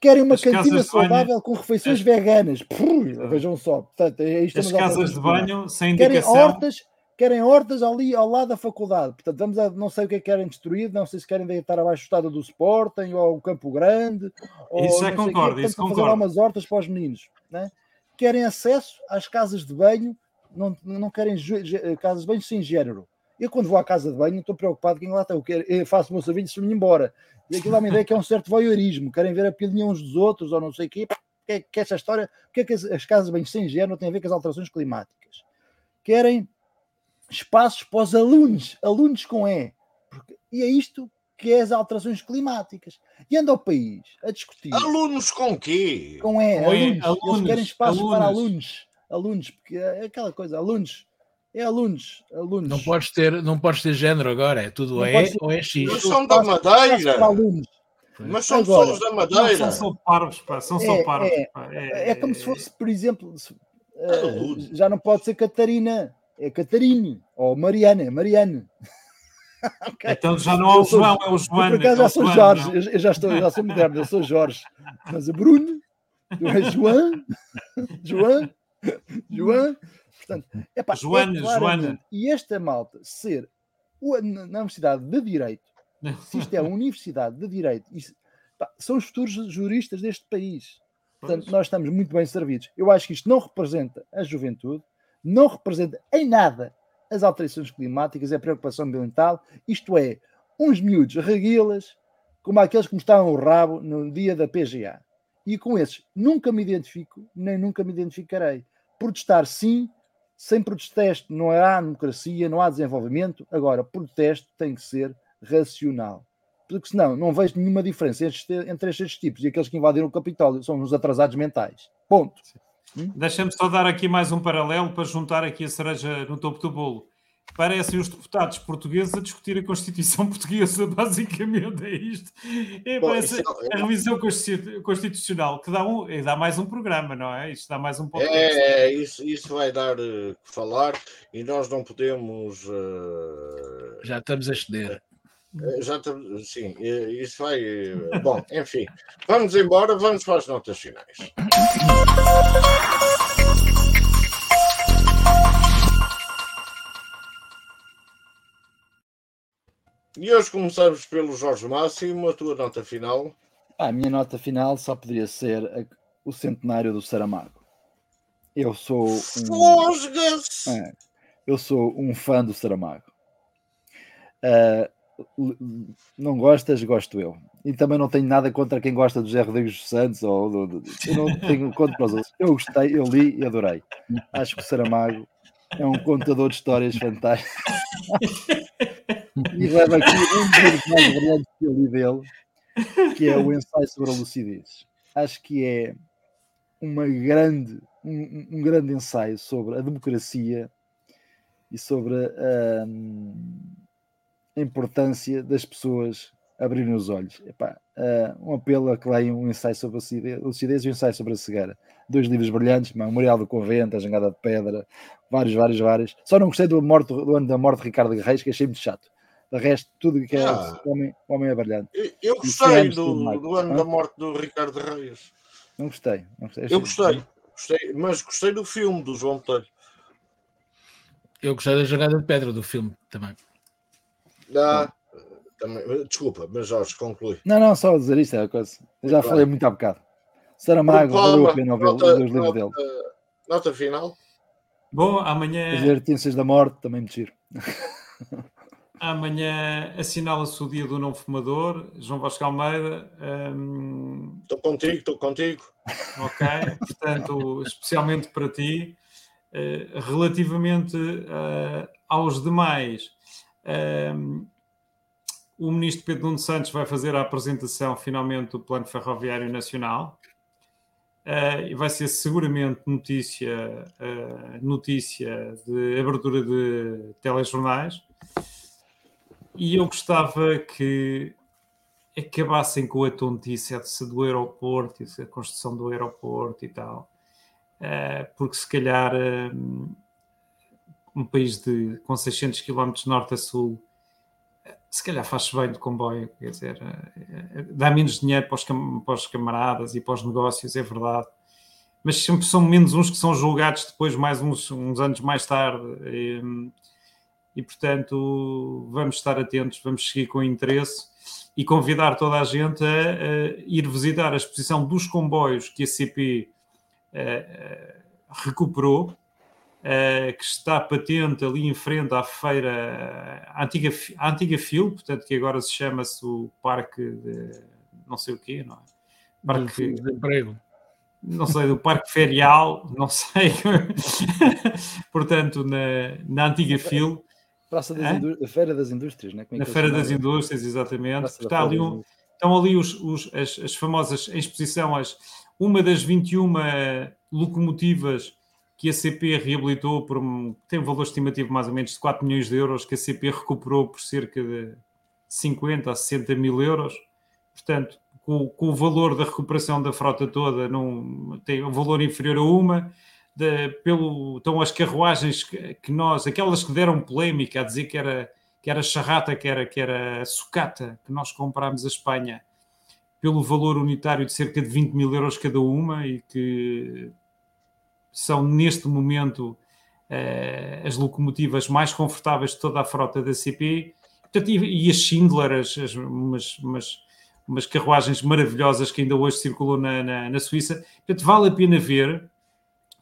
Querem uma As cantina de banho- saudável com refeições as- veganas. Puh, vejam só. Portanto, é isto As casas de banho sem Querem indicação. hortas, querem hortas ali ao lado da faculdade. Portanto, vamos a, não sei o que é que querem destruir, não sei se querem deitar abaixo do estado do Sporting ou o Campo Grande. Ou Isso o quê. concordo, isso para fazer concordo. umas hortas para os meninos. Né? Querem acesso às casas de banho, não, não querem ge- casas de banho sem género. Eu, quando vou à casa de banho, estou preocupado quem lá está. Eu, quero, eu faço o meu serviço e me embora. E aquilo dá uma ideia que é um certo voyeurismo. Querem ver a pilinha uns dos outros ou não sei o quê. Que, que essa história, o que é que as, as casas de banho sem género têm a ver com as alterações climáticas? Querem espaços para os alunos, alunos com E. Porque- e é isto que é as alterações climáticas. E anda ao país a discutir Alunos com quê? com E, Com E, alunos. Eles alunos, querem espaços para alunos. alunos. Alunos, porque é aquela coisa, alunos. É alunos, alunos. Não podes ter, não podes ter género agora, é tudo Não é ter- ou é X. Mas são da Madeira. alunos. Mas são Agora, pessoas da Não, Madeira. são só parvos, pá. São só É, parvos. é. pá. É como se fosse, por exemplo, eh, Alunos. já não pode ser Catarina, é Catarine, ou Mariana, Mariane. Ok? Então já não Eu o sou- João, é o João. por acaso já sou Jorge, eu, eu já, estou, já sou moderno, eu sou Jorge. Mas o Bruno, tu és João, João, João. Portanto, epá, Joana, é Joana. E esta malta ser na Universidade de Direito, se isto é a Universidade de Direito, isso- pá, são os futuros juristas deste país. Portanto, nós estamos muito bem servidos. Eu acho que isto não representa a juventude, não representa em nada as alterações climáticas, a preocupação ambiental. Isto é, uns miúdos reguilas, como aqueles que mostraram o rabo no dia da PGA. E com esses nunca me identifico, nem nunca me identificarei. Protestar sim, sem protesto não há democracia, não há desenvolvimento. Agora, protesto tem que ser racional. Porque senão não vejo nenhuma diferença entre, estes tipos e aqueles que invadiram o Capitólio. São os atrasados mentais. Ponto. Deixa-me só dar aqui mais um paralelo para juntar aqui a cereja no topo do bolo. Parecem os deputados portugueses a discutir a Constituição Portuguesa, basicamente, é isto. É, Bom, parece é- a revisão consti- constitucional, que dá, um, e dá mais um programa, não é? Isto dá mais um podcast. É, é, isso, isso vai dar eh, que falar e nós não podemos. eh, Já estamos a exceder. Já sim, isso vai. bom, enfim, vamos embora, vamos para as notas finais. E hoje começamos pelo Jorge Máximo, a tua nota final. Ah, a minha nota final só poderia ser a- o centenário do Saramago. Eu sou um, é, eu sou um fã do Saramago. L- não gostas, gosto eu. E também não tenho nada contra quem gosta do José Rodrigues dos Santos. Ou do, eu não tenho contra para os outros. Eu gostei, eu li e adorei. Acho que o Saramago é um contador de histórias fantástico. e leva aqui um dos mais brilhantes que eu li dele, que é o ensaio sobre a lucidez. Acho que é uma grande, um, um grande ensaio sobre a democracia e sobre hum, a importância das pessoas abrirem os olhos. Epá, ah, um apelo a que leiam um ensaio sobre a lucidez, lucidez e um ensaio sobre a cegueira. Dois livros brilhantes, o Memorial do Convento, A Jangada de Pedra, vários, vários, vários. Só não gostei do, morte, do ano da morte de Ricardo Guerreiro, que achei muito chato. De resto, tudo que é Ah. o homem, o homem é brilhante. Eu- gostei do, Marco, do ano da morte do Ricardo Reis. Não gostei. Não gostei. Eu gostei, gostei, mas gostei do filme do João Botelho. Eu gostei da jogada de pedra do filme também. Ah, também, desculpa, mas Jorge, conclui. Não, não, só dizer isto é a coisa. Eu já Claro. falei muito há bocado. Saramago, valeu a pena ouvir os dois livros dele. nota, final. Bom, As amanhã, Advertências da Morte, também me giro. amanhã assinala-se o dia do não fumador, João Vasco Almeida. hum, Estou contigo, estou contigo. ok? Portanto, especialmente para ti. Eh, relativamente eh, aos demais, ehm, o ministro Pedro Nuno Santos vai fazer a apresentação finalmente do Plano Ferroviário Nacional. Eh, e vai ser seguramente notícia, eh, notícia de abertura de telejornais. E eu gostava que acabassem com a tontice do aeroporto, a construção do aeroporto e tal, Eh, porque se calhar um país de, com 600 km norte a sul, se calhar faz-se bem de comboio, quer dizer, eh, eh, dá menos dinheiro para os, para os camaradas e para os negócios, é verdade, mas sempre são menos uns que são julgados depois, mais uns, uns anos mais tarde. E, e, portanto, vamos estar atentos, vamos seguir com interesse e convidar toda a gente a, a ir visitar a exposição dos comboios que a CP eh, eh, recuperou, eh, que está patente ali em frente à feira, à antiga, à antiga FIL, portanto, que agora se chama-se o Parque de não sei o quê, não é? Parque, De emprego. não sei, do Parque Ferial, não sei. Portanto, na, na antiga FIL, Praça das? Indú- Feira das Indústrias, né? Como é na que Feira das? Indústrias, exatamente. Praça Está ali um, estão ali os, os- as, as famosas em exposição, as, uma das 21 locomotivas que a CP reabilitou por um, tem um valor estimativo mais ou menos de 4 milhões de euros, que a CP recuperou por cerca de 50 a 60 mil euros. Portanto, com, com o valor da recuperação da frota toda, não, tem um valor inferior a uma. De, pelo, então, as carruagens que, que nós, aquelas que deram polémica a dizer que era, que era charrata, que era, que era sucata, que nós comprámos a Espanha, pelo valor unitário de cerca de 20 mil euros cada uma e que são neste momento eh, as locomotivas mais confortáveis de toda a frota da CP Portanto, e, e as Schindler, as, as, umas, umas, umas carruagens maravilhosas que ainda hoje circulam na, na, na Suíça. Portanto, vale a pena ver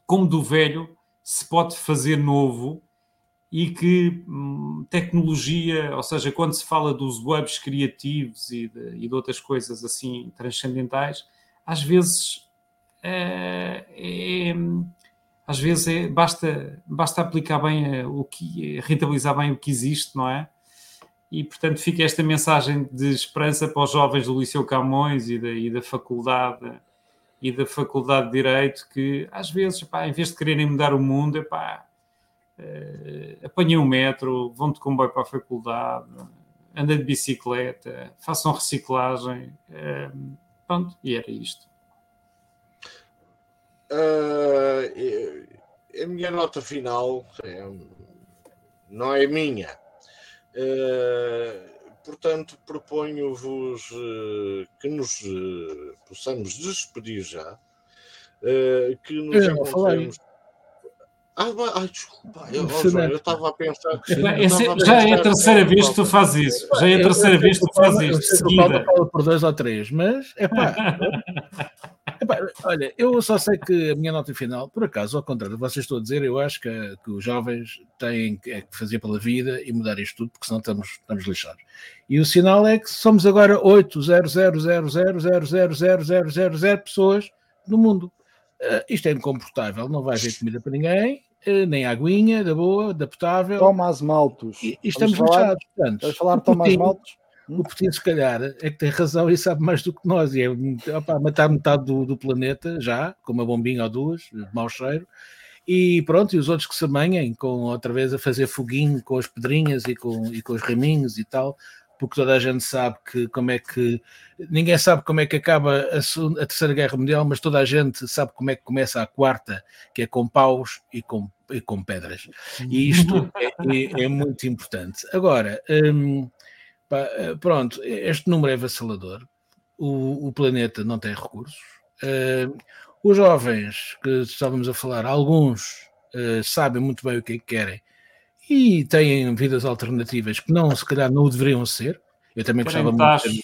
como do velho se pode fazer novo e que hum, tecnologia, ou seja, quando se fala dos webs criativos e de, e de outras coisas assim transcendentais, às vezes é, é, às vezes é, basta, basta aplicar bem eh, o que rentabilizar bem o que existe, não é? E portanto fica esta mensagem de esperança para os jovens do Liceu Camões e da, e da faculdade e da faculdade de Direito que às vezes, em vez de quererem mudar o mundo, epá, uh, apanhem o metro, vão de comboio para a faculdade, andem de bicicleta, façam reciclagem, uh, pronto, e era isto. Uh, a minha nota final é, não é minha. Uh, portanto, proponho-vos uh, que nos uh, possamos despedir já. que nos Eu encontremos. Ai, vai- ai, desculpa. Eu João, eu estava a pensar. que- a já é a terceira vez que tu fazes isso. Já é a terceira vez que tu fazes isto. Seguida. fala por dois ou três, mas é pá. olha, eu só sei que a minha nota final, por acaso, ao contrário do que vocês estão a dizer, eu acho que, que os jovens têm que é fazer pela vida e mudar isto tudo, porque senão estamos, estamos lixados. E o sinal é que somos agora 80000000000 pessoas no mundo. Eh, isto é incomportável, não vai haver comida para ninguém, eh, nem aguinha da boa, da potável. Tomás Maltos. E, e estamos falar- lixados. Portanto, Vamos falar de Tomás Maltos? O Putin, se calhar, é que tem razão e sabe mais do que nós. E é opa, matar metade do, do planeta já, com uma bombinha ou duas, de mau cheiro. E pronto, e os outros que se amanhem com outra vez a fazer foguinho com as pedrinhas e com, e com os raminhos e tal, porque toda a gente sabe que como é que ninguém sabe como é que acaba a, a terceira guerra mundial, mas toda a gente sabe como é que começa a quarta, que é com paus e com, e com pedras. E isto é, é- é muito importante. Agora, hum, pá, eh, pronto, este número é avassalador. O, o planeta não tem recursos. Eh, os jovens que estávamos a falar, alguns eh, sabem muito bem o que é que querem e têm vidas alternativas que não, se calhar, não deveriam ser. Eu também Querem gostava muito de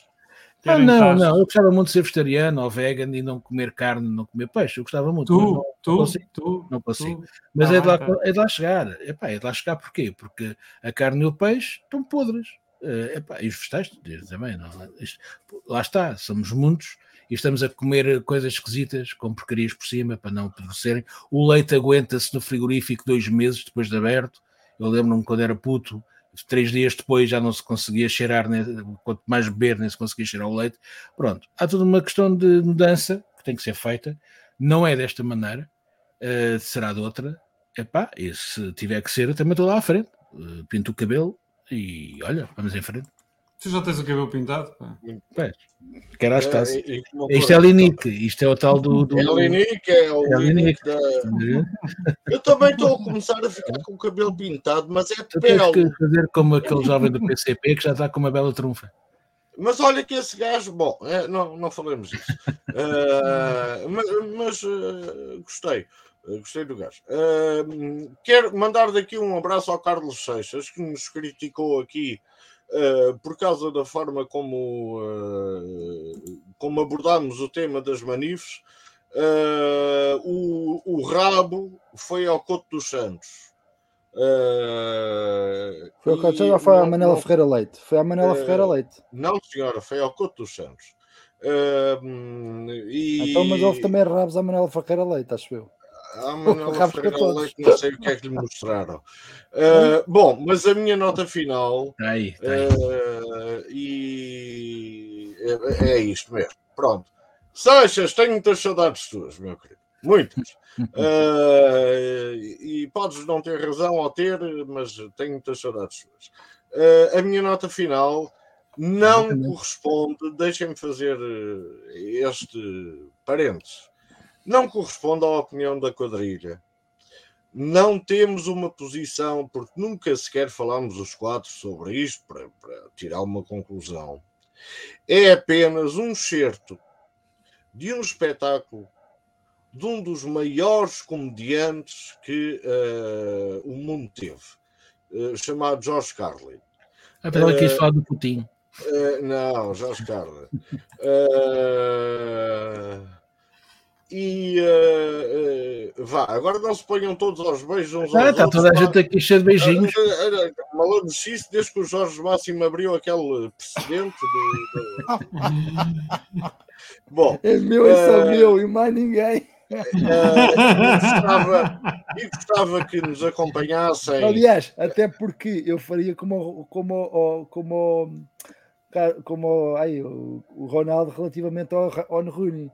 ah, não, tachos. não, eu gostava muito de ser vegetariano ou vegan e não comer carne, não comer peixe. Eu gostava muito. Tu, não- tu, consigo. tu, não consigo. tu. Mas Tá é, de lá, tá. é de lá chegar. Epá, é de lá chegar porquê? Porque a carne e o peixe estão podres. Eh, epá, e os vegetais também. Não, isto- lá está, somos muitos e estamos a comer coisas esquisitas com porcarias por cima para não apodrecerem. O leite aguenta-se no frigorífico dois meses depois de aberto. Eu lembro-me quando era puto, três dias depois já não se conseguia cheirar, nem, quanto mais beber, nem se conseguia cheirar o leite. Pronto, há toda uma questão de mudança que tem que ser feita. Não é desta maneira, eh, será de outra. Epá, e se tiver que ser, também estou lá à frente. Eh, pinto o cabelo e olha, vamos em frente. Tu já tens o cabelo pintado? pá. Pois, taças. É, e como Isto é Linique, isto é o tal do. do... É o Linique, é o É Linique da. Eu também estou a começar a ficar com o cabelo pintado, mas é de Tu tens que pele. fazer como aquele jovem do PCP que já está com uma bela trunfa. Mas olha que esse gajo, bom, é, não, não falamos disso. Eh, mas mas, eh, gostei, gostei do gajo. Eh, quero mandar daqui um abraço ao Carlos Seixas, que nos criticou aqui eh, por causa da forma como, eh, como abordámos o tema das manifes. Eh, o, o rabo foi ao Couto dos Santos. Eh, Foi o que e já foi a não- Manela não- Ferreira Leite. Foi a Manela Eh, Ferreira Leite. não, senhora, foi ao Couto dos Santos. E Então, mas houve também rabos à Manela Ferreira Leite, acho eu. A Manuela Ferreira. Leite, não sei o que é que lhe mostraram. Ah, bom, mas a minha nota final Está aí, está aí. ah, e é, é isto mesmo. Pronto. Seixas, tenho muitas saudades tuas, meu querido. Muitas. Ah, e podes não ter razão ou ter, mas tenho muitas saudades tuas. Ah, a minha nota final não corresponde, deixem-me fazer este parênteses, não corresponde à opinião da quadrilha. Não temos uma posição, porque nunca sequer falámos os quatro sobre isto para, para tirar uma conclusão. É apenas um certo de um espetáculo de um dos maiores comediantes que eh, o mundo teve, eh, chamado George Carlin. Ah, pela quis eh, falar do Putin. Eh, não, Jorge Carla. E eh, eh, vá, agora não se ponham todos aos beijos uns Ah, aos está outros. toda a pá. gente aqui cheia de beijinhos. Eh, eh, eh, Malandro-se desde que o Jorge Máximo abriu aquele precedente do. do- Bom, É meu e só meu e mais ninguém. e, gostava, e gostava que nos acompanhassem. Aliás, até porque eu faria como, como, o- como, como o- ai, o, o Ronaldo relativamente ao, ao Rooney.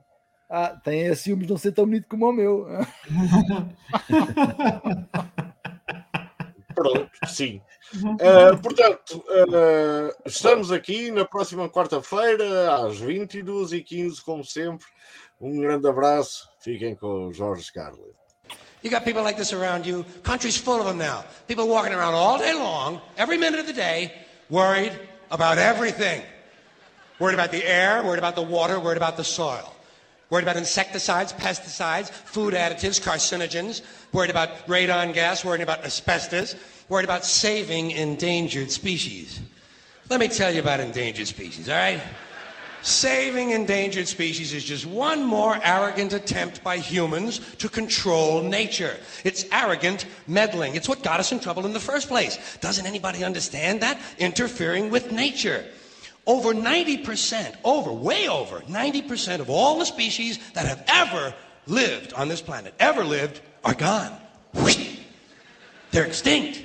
Ah, tem a ciúmes de não ser tão bonito como o meu. Pronto, sim. Uh, portanto, uh, estamos aqui na próxima quarta-feira, às 22h15, como sempre. Um grande abraço. Fiquem com o Jorge Carlin. You got people like this around you. Country's full of them now. People walking around all day long, every minute of the day, worried about everything. Worried about the air, worried about the water, worried about the soil. Worried about insecticides, pesticides, food additives, carcinogens. Worried about radon gas. Worried about asbestos. Worried about saving endangered species. Let me tell you about endangered species, all right? Saving endangered species is just one more arrogant attempt by humans to control nature. It's arrogant meddling. It's what got us in trouble in the first place. Doesn't anybody understand that? Interfering with nature. Over 90%, over, way over, 90% of all the species that have ever lived on this planet, ever lived, are gone. They're extinct.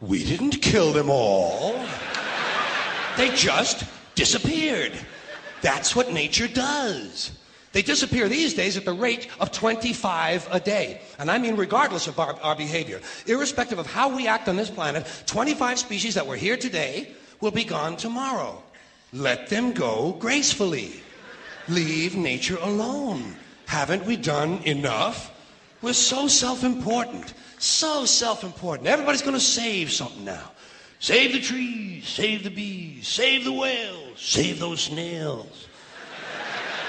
We didn't kill them all. They just disappeared. That's what nature does. They disappear these days at the rate of 25 a day. And I mean, regardless of our, our, behavior, irrespective of how we act on this planet, 25 species that were here today will be gone tomorrow. Let them go gracefully. Leave nature alone. Haven't we done enough? We're so self important. So self important. Everybody's going to save something now. Save the trees, save the bees, save the whales, save those snails.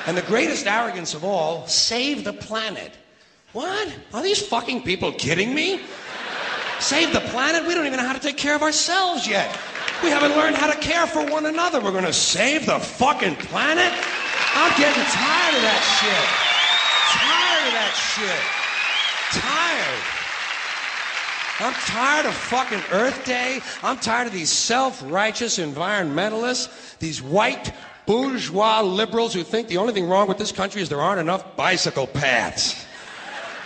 And the greatest arrogance of all, save the planet. What? Are these fucking people kidding me? Save the planet? We don't even know how to take care of ourselves yet. We haven't learned how to care for one another. We're going to save the fucking planet? I'm getting tired of that shit. Tired of that shit. Tired. I'm tired of fucking Earth Day. I'm tired of these self righteous environmentalists, these white bourgeois liberals who think the only thing wrong with this country is there aren't enough bicycle paths.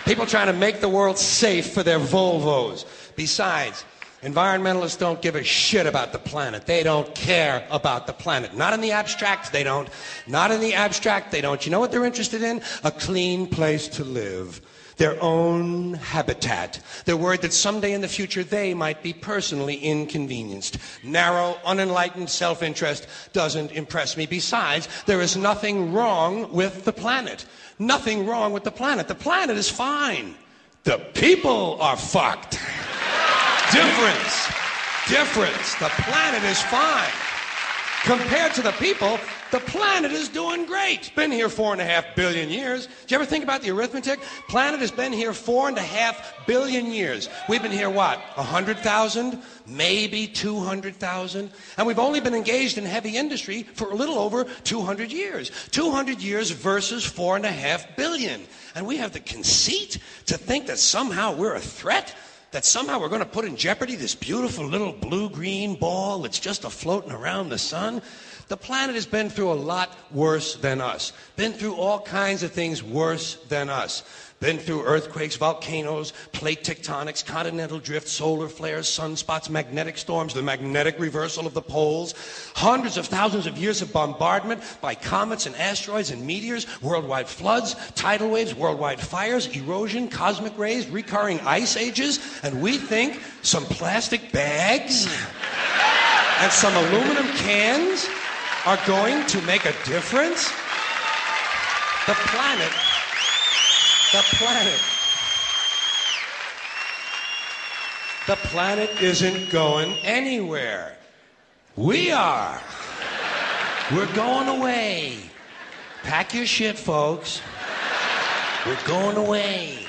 People trying to make the world safe for their Volvos. Besides, environmentalists don't give a shit about the planet. They don't care about the planet. Not in the abstract, they don't. Not in the abstract, they don't. You know what they're interested in? A clean place to live their own habitat. They're worried that someday in the future they might be personally inconvenienced. Narrow, unenlightened self interest doesn't impress me. Besides, there is nothing wrong with the planet. Nothing wrong with the planet. The planet is fine. The people are fucked. Difference. Difference. The planet is fine. Compared to the people, the planet is doing great. It's been here four and a half billion years. Do you ever think about the arithmetic? Planet has been here four and a half billion years. We've been here what? A hundred thousand? Maybe two hundred thousand? And we've only been engaged in heavy industry for a little over 200 years. 200 years versus four and a half billion. And we have the conceit to think that somehow we're a threat? That somehow we're going to put in jeopardy this beautiful little blue green ball that's just a floating around the sun. The planet has been through a lot worse than us, been through all kinds of things worse than us. Been through earthquakes, volcanoes, plate tectonics, continental drift, solar flares, sunspots, magnetic storms, the magnetic reversal of the poles, hundreds of thousands of years of bombardment by comets and asteroids and meteors, worldwide floods, tidal waves, worldwide fires, erosion, cosmic rays, recurring ice ages, and we think some plastic bags and some aluminum cans are going to make a difference? The planet, the planet, the planet isn't going anywhere. We are. We're going away. Pack your shit, folks. We're going away.